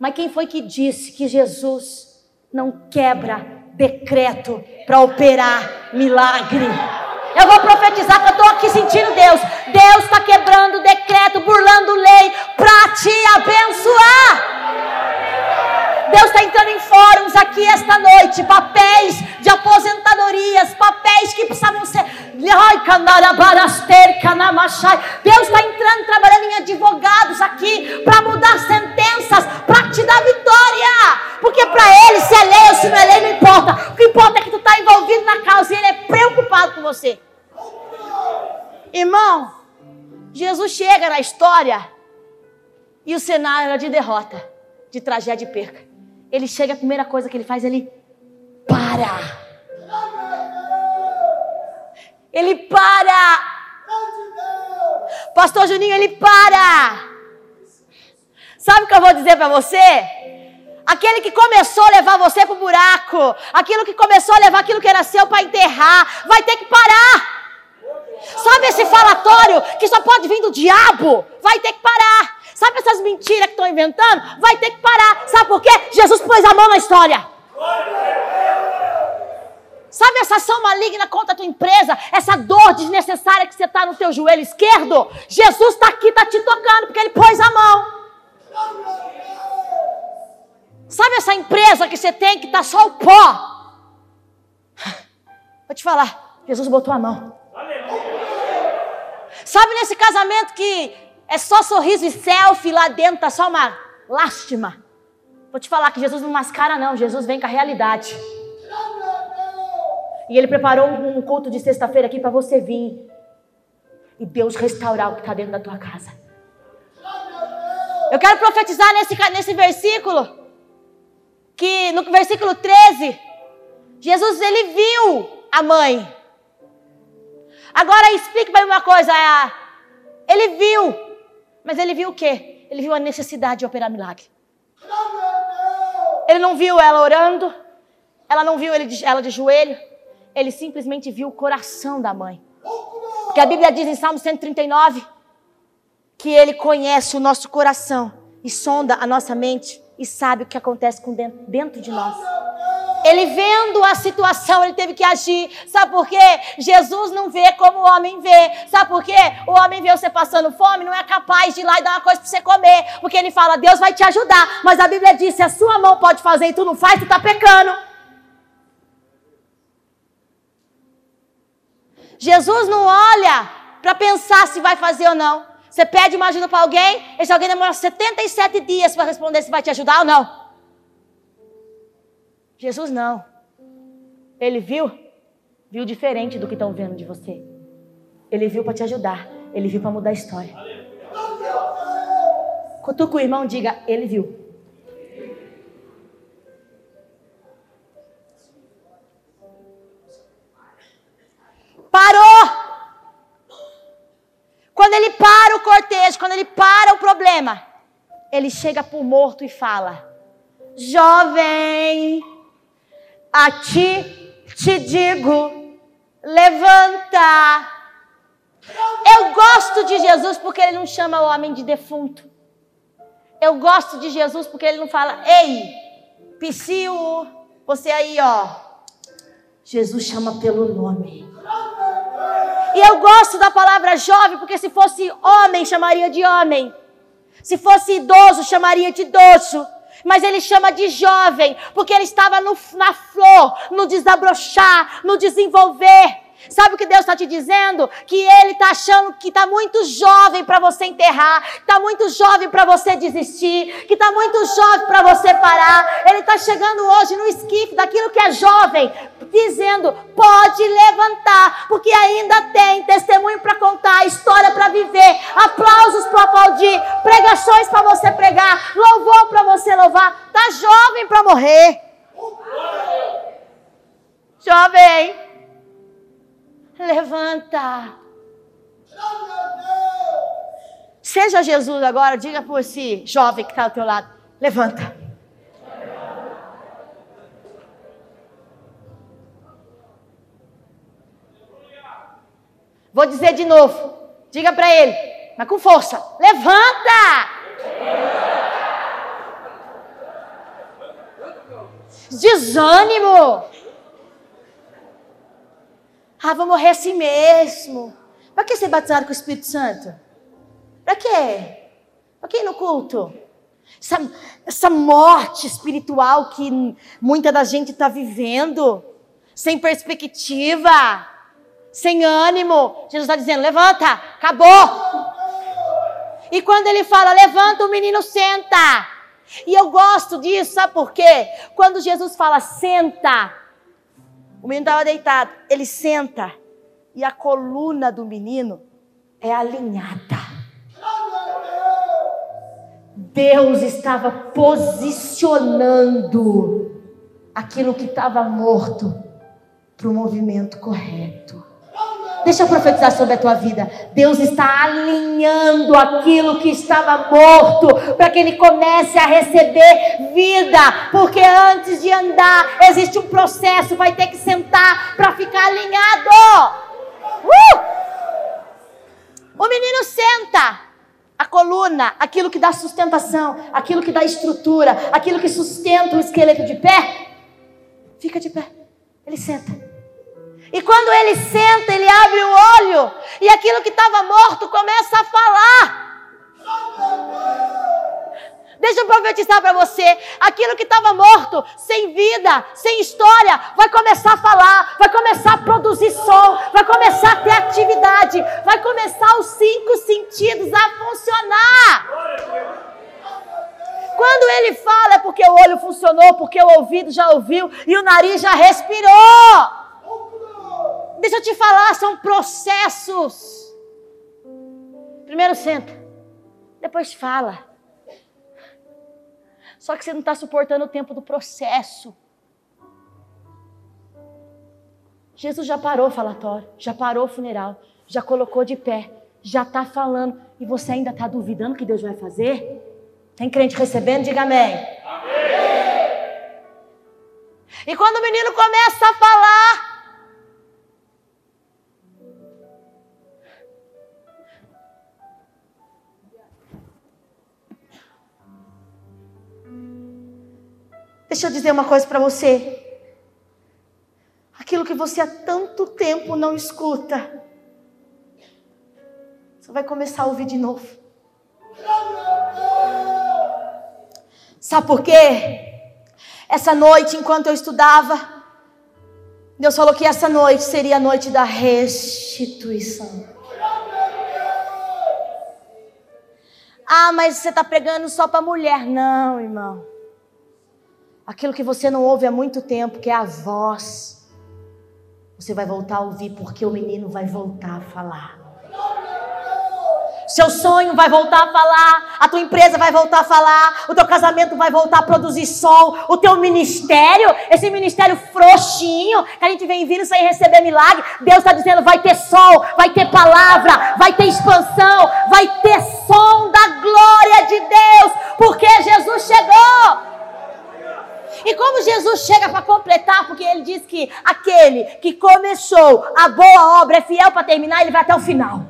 Mas quem foi que disse que Jesus não quebra decreto para operar milagre. Eu vou profetizar que eu estou aqui sentindo Deus. Deus está quebrando decreto, burlando lei para te abençoar. Deus está entrando em fóruns aqui esta noite, papéis de aposentadorias, papéis que precisavam ser. Deus está entrando, trabalhando em advogados aqui para mudar sentenças, para te dar vitória. Porque para Ele, se é lei ou se não é lei, não importa. O que importa é que tu está envolvido na causa e Ele é preocupado com você. Irmão, Jesus chega na história e o cenário era de derrota, de tragédia e perca. Ele chega, a primeira coisa que ele faz, ele para. Ele para. Pastor Juninho, ele para. Sabe o que eu vou dizer para você? Aquele que começou a levar você para o buraco, aquilo que começou a levar aquilo que era seu para enterrar, vai ter que parar. Sabe esse falatório que só pode vir do diabo? Vai ter que parar. Sabe essas mentiras que estão inventando? Vai ter que parar. Sabe por quê? Jesus pôs a mão na história. Sabe essa ação maligna contra a tua empresa? Essa dor desnecessária que você está no teu joelho esquerdo? Jesus está aqui, está te tocando, porque Ele pôs a mão. Sabe essa empresa que você tem que está só o pó? Vou te falar, Jesus botou a mão. Sabe nesse casamento que é só sorriso e selfie lá dentro, tá só uma lástima. Vou te falar que Jesus não mascara, não. Jesus vem com a realidade. E ele preparou um culto de sexta-feira aqui para você vir. E Deus restaurar o que está dentro da tua casa. Eu quero profetizar nesse, nesse versículo. Que no versículo 13, Jesus ele viu a mãe. Agora explique para mim uma coisa. Ele viu mas ele viu o quê? Ele viu a necessidade de operar milagre. Ele não viu ela orando, ela não viu ela de joelho, ele simplesmente viu o coração da mãe. Porque a Bíblia diz em Salmo 139 que ele conhece o nosso coração e sonda a nossa mente e sabe o que acontece dentro de nós. Ele vendo a situação, ele teve que agir. Sabe por quê? Jesus não vê como o homem vê. Sabe por quê? O homem vê você passando fome, não é capaz de ir lá e dar uma coisa para você comer. Porque ele fala, Deus vai te ajudar. Mas a Bíblia diz, se a sua mão pode fazer e tu não faz, tu está pecando. Jesus não olha para pensar se vai fazer ou não. Você pede uma ajuda para alguém, esse alguém demora 77 dias para responder se vai te ajudar ou não. Jesus não. Ele viu, viu diferente do que estão vendo de você. Ele viu para te ajudar. Ele viu para mudar a história. Cutuca o irmão, diga, ele viu. Parou! Quando ele para o cortejo, quando ele para o problema, ele chega o morto e fala: Jovem, a ti te digo, levanta. Eu gosto de Jesus porque ele não chama o homem de defunto. Eu gosto de Jesus porque ele não fala, ei, Psyu, você aí, ó. Jesus chama pelo nome. E eu gosto da palavra jovem porque se fosse homem, chamaria de homem. Se fosse idoso, chamaria de idoso. Mas ele chama de jovem, porque ele estava no, na flor, no desabrochar, no desenvolver. Sabe o que Deus está te dizendo? Que Ele está achando que está muito jovem para você enterrar, está muito jovem para você desistir, que está muito jovem para você parar. Ele está chegando hoje no esquife daquilo que é jovem, dizendo: pode levantar, porque ainda tem testemunho para contar, história para viver, aplausos para aplaudir, pregações para você pregar, louvor para você louvar. Está jovem para morrer. Jovem. Levanta. Seja Jesus agora, diga por si, jovem que está ao teu lado. Levanta. Vou dizer de novo. Diga para ele, mas com força. Levanta! Desânimo. Ah, vou morrer assim mesmo. Para que ser batizado com o Espírito Santo? Para quê? Para que ir no culto? Essa, essa morte espiritual que muita da gente está vivendo, sem perspectiva, sem ânimo. Jesus está dizendo: levanta, acabou. E quando ele fala, levanta, o menino senta. E eu gosto disso, sabe por quê? Quando Jesus fala, senta, o menino estava deitado, ele senta e a coluna do menino é alinhada. Deus estava posicionando aquilo que estava morto para o movimento correto. Deixa eu profetizar sobre a tua vida. Deus está alinhando aquilo que estava morto para que ele comece a receber vida. Porque antes de andar, existe um processo, vai ter que sentar para ficar alinhado. Uh! O menino senta. A coluna, aquilo que dá sustentação, aquilo que dá estrutura, aquilo que sustenta o esqueleto de pé, fica de pé. Ele senta. E quando ele senta, ele abre o olho e aquilo que estava morto começa a falar. Deixa eu profetizar para você: aquilo que estava morto, sem vida, sem história, vai começar a falar, vai começar a produzir som, vai começar a ter atividade, vai começar os cinco sentidos a funcionar. Quando ele fala é porque o olho funcionou, porque o ouvido já ouviu e o nariz já respirou. Deixa eu te falar, são processos. Primeiro senta, depois fala. Só que você não está suportando o tempo do processo. Jesus já parou o falatório, já parou o funeral, já colocou de pé, já está falando e você ainda está duvidando que Deus vai fazer? Tem crente recebendo? Diga amém. amém. E quando o menino começa a falar, Deixa eu dizer uma coisa para você. Aquilo que você há tanto tempo não escuta, você vai começar a ouvir de novo. Sabe por quê? Essa noite, enquanto eu estudava, Deus falou que essa noite seria a noite da restituição. Ah, mas você está pregando só para mulher. Não, irmão aquilo que você não ouve há muito tempo, que é a voz, você vai voltar a ouvir, porque o menino vai voltar a falar. Seu sonho vai voltar a falar, a tua empresa vai voltar a falar, o teu casamento vai voltar a produzir som, o teu ministério, esse ministério frouxinho, que a gente vem vindo sem receber milagre, Deus está dizendo: vai ter sol, vai ter palavra, vai ter expansão, vai ter som da glória de Deus, porque Jesus chegou. Jesus chega para completar, porque ele diz que aquele que começou a boa obra é fiel para terminar, ele vai até o final.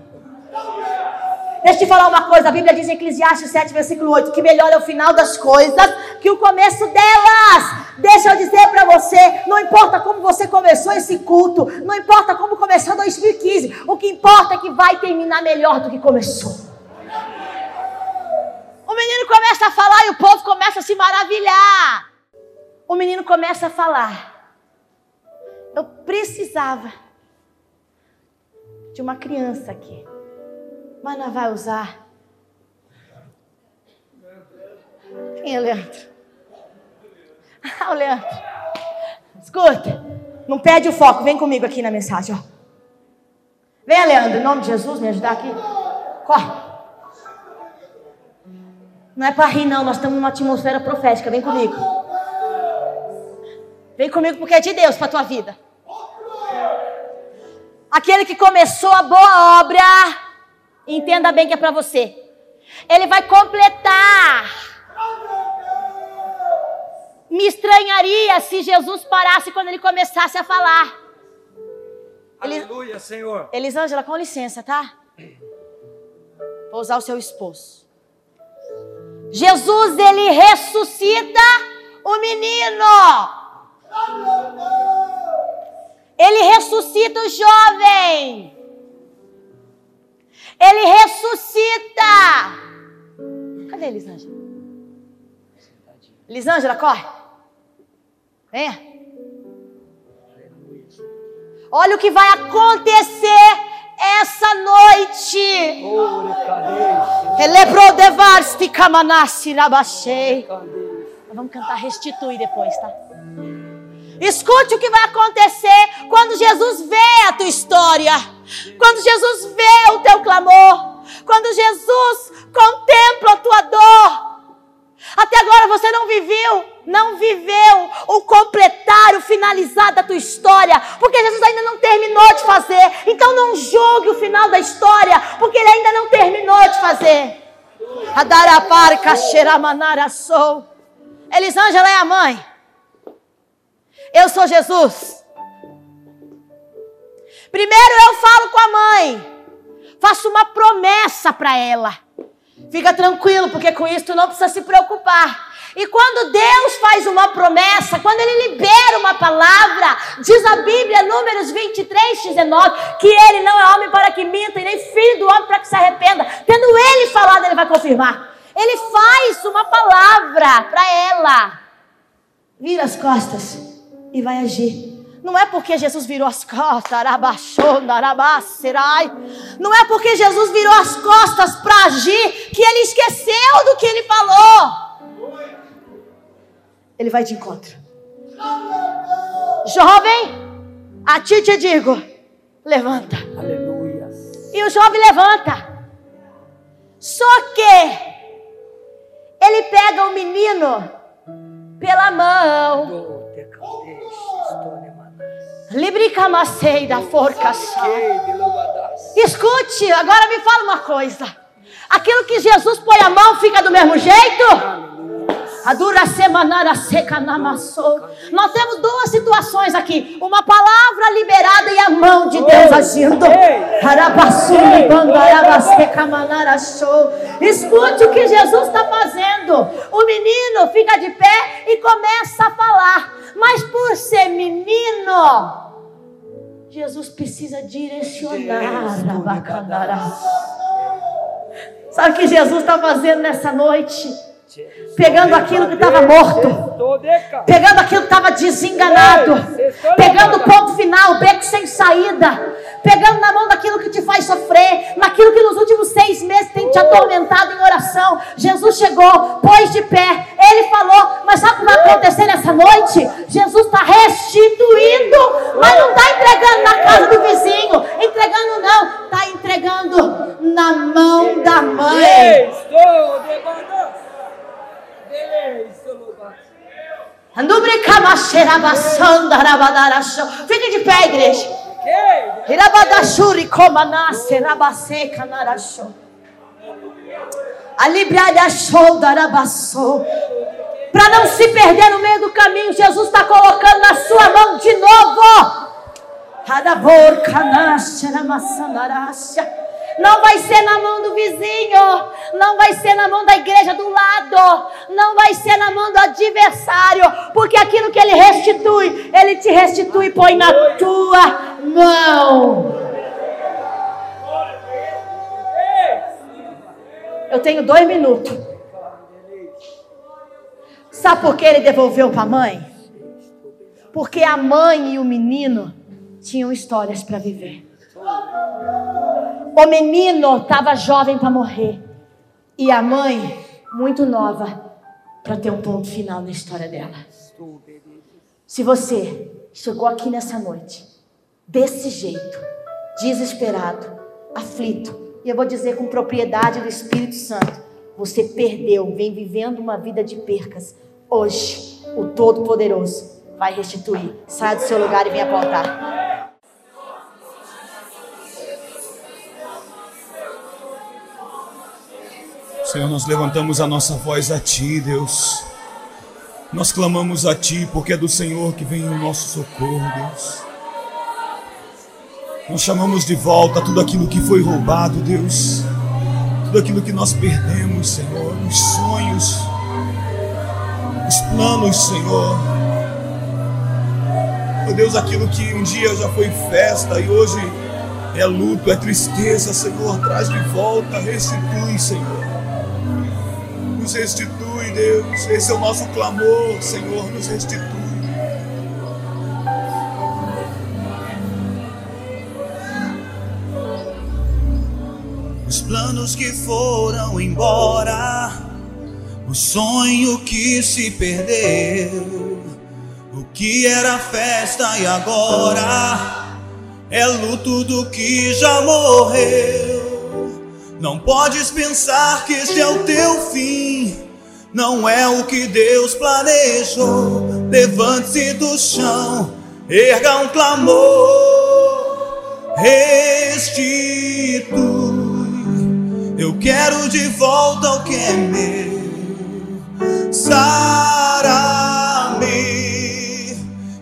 Deixa eu te falar uma coisa, a Bíblia diz em Eclesiastes 7, versículo 8, que melhor é o final das coisas que o começo delas. Deixa eu dizer para você, não importa como você começou esse culto, não importa como começou 2015, o que importa é que vai terminar melhor do que começou. O menino começa a falar e o povo começa a se maravilhar. O menino começa a falar. Eu precisava de uma criança aqui mas não vai usar. Quem é Leandro? Ah, o Leandro. Escuta, não perde o foco, vem comigo aqui na mensagem, ó. Venha, Leandro, em nome de Jesus, me ajudar aqui. Corre. Não é para rir, não, nós estamos numa atmosfera profética, vem comigo. Vem comigo porque é de Deus para tua vida. Aquele que começou a boa obra Entenda bem que é para você. Ele vai completar. Me estranharia se Jesus parasse quando ele começasse a falar. Aleluia, Senhor. Elisângela, com licença, tá? Vou usar o seu esposo. Jesus, ele ressuscita o menino. Ele ressuscita o jovem. Ele ressuscita. Cadê Elisângela? Elisângela, corre. Venha. Olha o que vai acontecer essa noite. Elebrou devarsti kamanassi rabachei. Vamos cantar restitui depois, tá? Escute o que vai acontecer quando Jesus vê a tua história. Quando Jesus vê o teu clamor. Quando Jesus contempla a tua dor. Até agora você não viveu, não viveu o completar, o finalizar da tua história, porque Jesus ainda não terminou de fazer. Então não julgue o final da história, porque ele ainda não terminou de fazer. Elisângela é a mãe. Eu sou Jesus. Primeiro eu falo com a mãe, faço uma promessa para ela. Fica tranquilo, porque com isso tu não precisa se preocupar. E quando Deus faz uma promessa, quando Ele libera uma palavra, diz a Bíblia, Números 23, 19, que Ele não é homem para que minta, e nem filho do homem para que se arrependa. Tendo Ele falado, Ele vai confirmar. Ele faz uma palavra para ela. Vira as costas e vai agir. Não é porque Jesus virou as costas, não é porque Jesus virou as costas para agir que ele esqueceu do que ele falou. Ele vai de encontro. Jovem, a ti te digo, levanta. Aleluia. E o jovem levanta. Só que ele pega o menino pela mão. Libricamacei da forcação. Escute, agora me fala uma coisa. Aquilo que Jesus põe a mão fica do mesmo jeito? Nós temos duas situações aqui: uma palavra liberada e a mão de Deus agindo. Escute o que Jesus está fazendo. O menino fica de pé e começa a falar. Mas por ser menino, Jesus precisa direcionar a bacanara. Sabe o que Jesus está fazendo nessa noite? Pegando aquilo que estava morto, pegando aquilo que estava desenganado, pegando o ponto final, beco sem saída, pegando na mão daquilo que te faz sofrer, naquilo que nos últimos seis meses tem te atormentado em oração. Jesus chegou, pôs de pé, ele falou, mas sabe o que vai acontecer nessa noite? Jesus está restituindo, mas não está entregando na casa do vizinho, entregando não, está entregando na mão da mãe. Estou. Fique de pé, igreja. Irabadashuri komanase rabaseca narasho. Alibrada show darabasso. para não se perder no meio do caminho, Jesus está colocando na sua mão de novo. Não vai ser na mão do vizinho, não vai ser na mão da igreja do lado, não vai ser na mão do adversário, porque aquilo que ele restitui, ele te restitui e põe na tua mão. Eu tenho dois minutos. Sabe por que ele devolveu para a mãe? Porque a mãe e o menino tinham histórias para viver. O menino estava jovem para morrer. E a mãe, muito nova, para ter um ponto final na história dela. Se você chegou aqui nessa noite, desse jeito, desesperado, aflito, e eu vou dizer com propriedade do Espírito Santo: você perdeu, vem vivendo uma vida de percas. Hoje, o Todo-Poderoso vai restituir. Saia do seu lugar e venha altar. Senhor, nós levantamos a nossa voz a Ti, Deus. Nós clamamos a Ti, porque é do Senhor que vem o nosso socorro, Deus. Nós chamamos de volta tudo aquilo que foi roubado, Deus. Tudo aquilo que nós perdemos, Senhor. Os sonhos, os planos, Senhor. Oh Deus, aquilo que um dia já foi festa e hoje é luto, é tristeza, Senhor. Traz de volta, restitui, Senhor. Nos restitui, Deus. Esse é o nosso clamor, Senhor. Nos restitui. planos que foram embora, o sonho que se perdeu, o que era festa e agora é luto do que já morreu. Não podes pensar que este é o teu fim, não é o que Deus planejou. Levante-se do chão, erga um clamor, restitui. Eu quero de volta o que é meu. Sara-me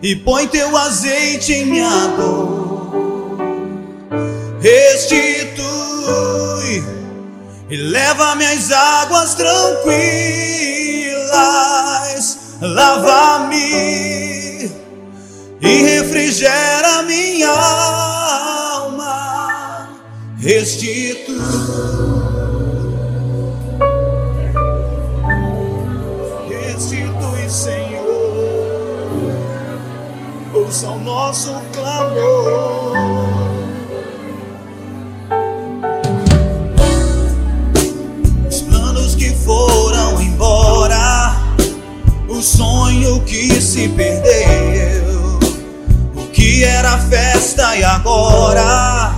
e põe teu azeite em minha dor. Restitui e leva-me às águas tranquilas. Lava-me e refrigera minha alma. Restitui. ouça o nosso clamor. O sonho que se perdeu, o que era festa e agora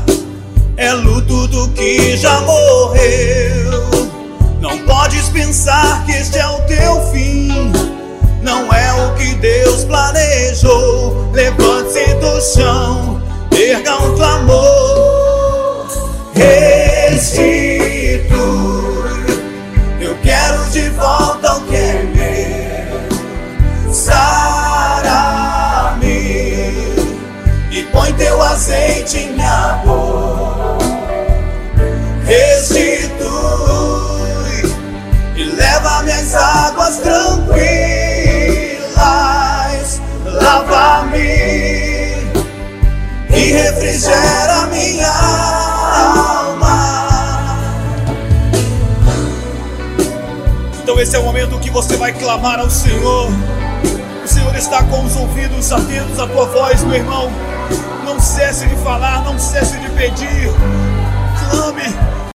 é luto do que já morreu. Não podes pensar que este é o teu fim não é o que Deus planejou. Levante-se do chão, erga um clamor, restitui. Põe teu azeite em minha boca. Restitui e leva-me águas tranquilas lava-me e refrigera minha alma. Então esse é o momento que você vai clamar ao Senhor. O Senhor está com os ouvidos atentos à tua voz, meu irmão. Não cesse de falar, não cesse de pedir. Clame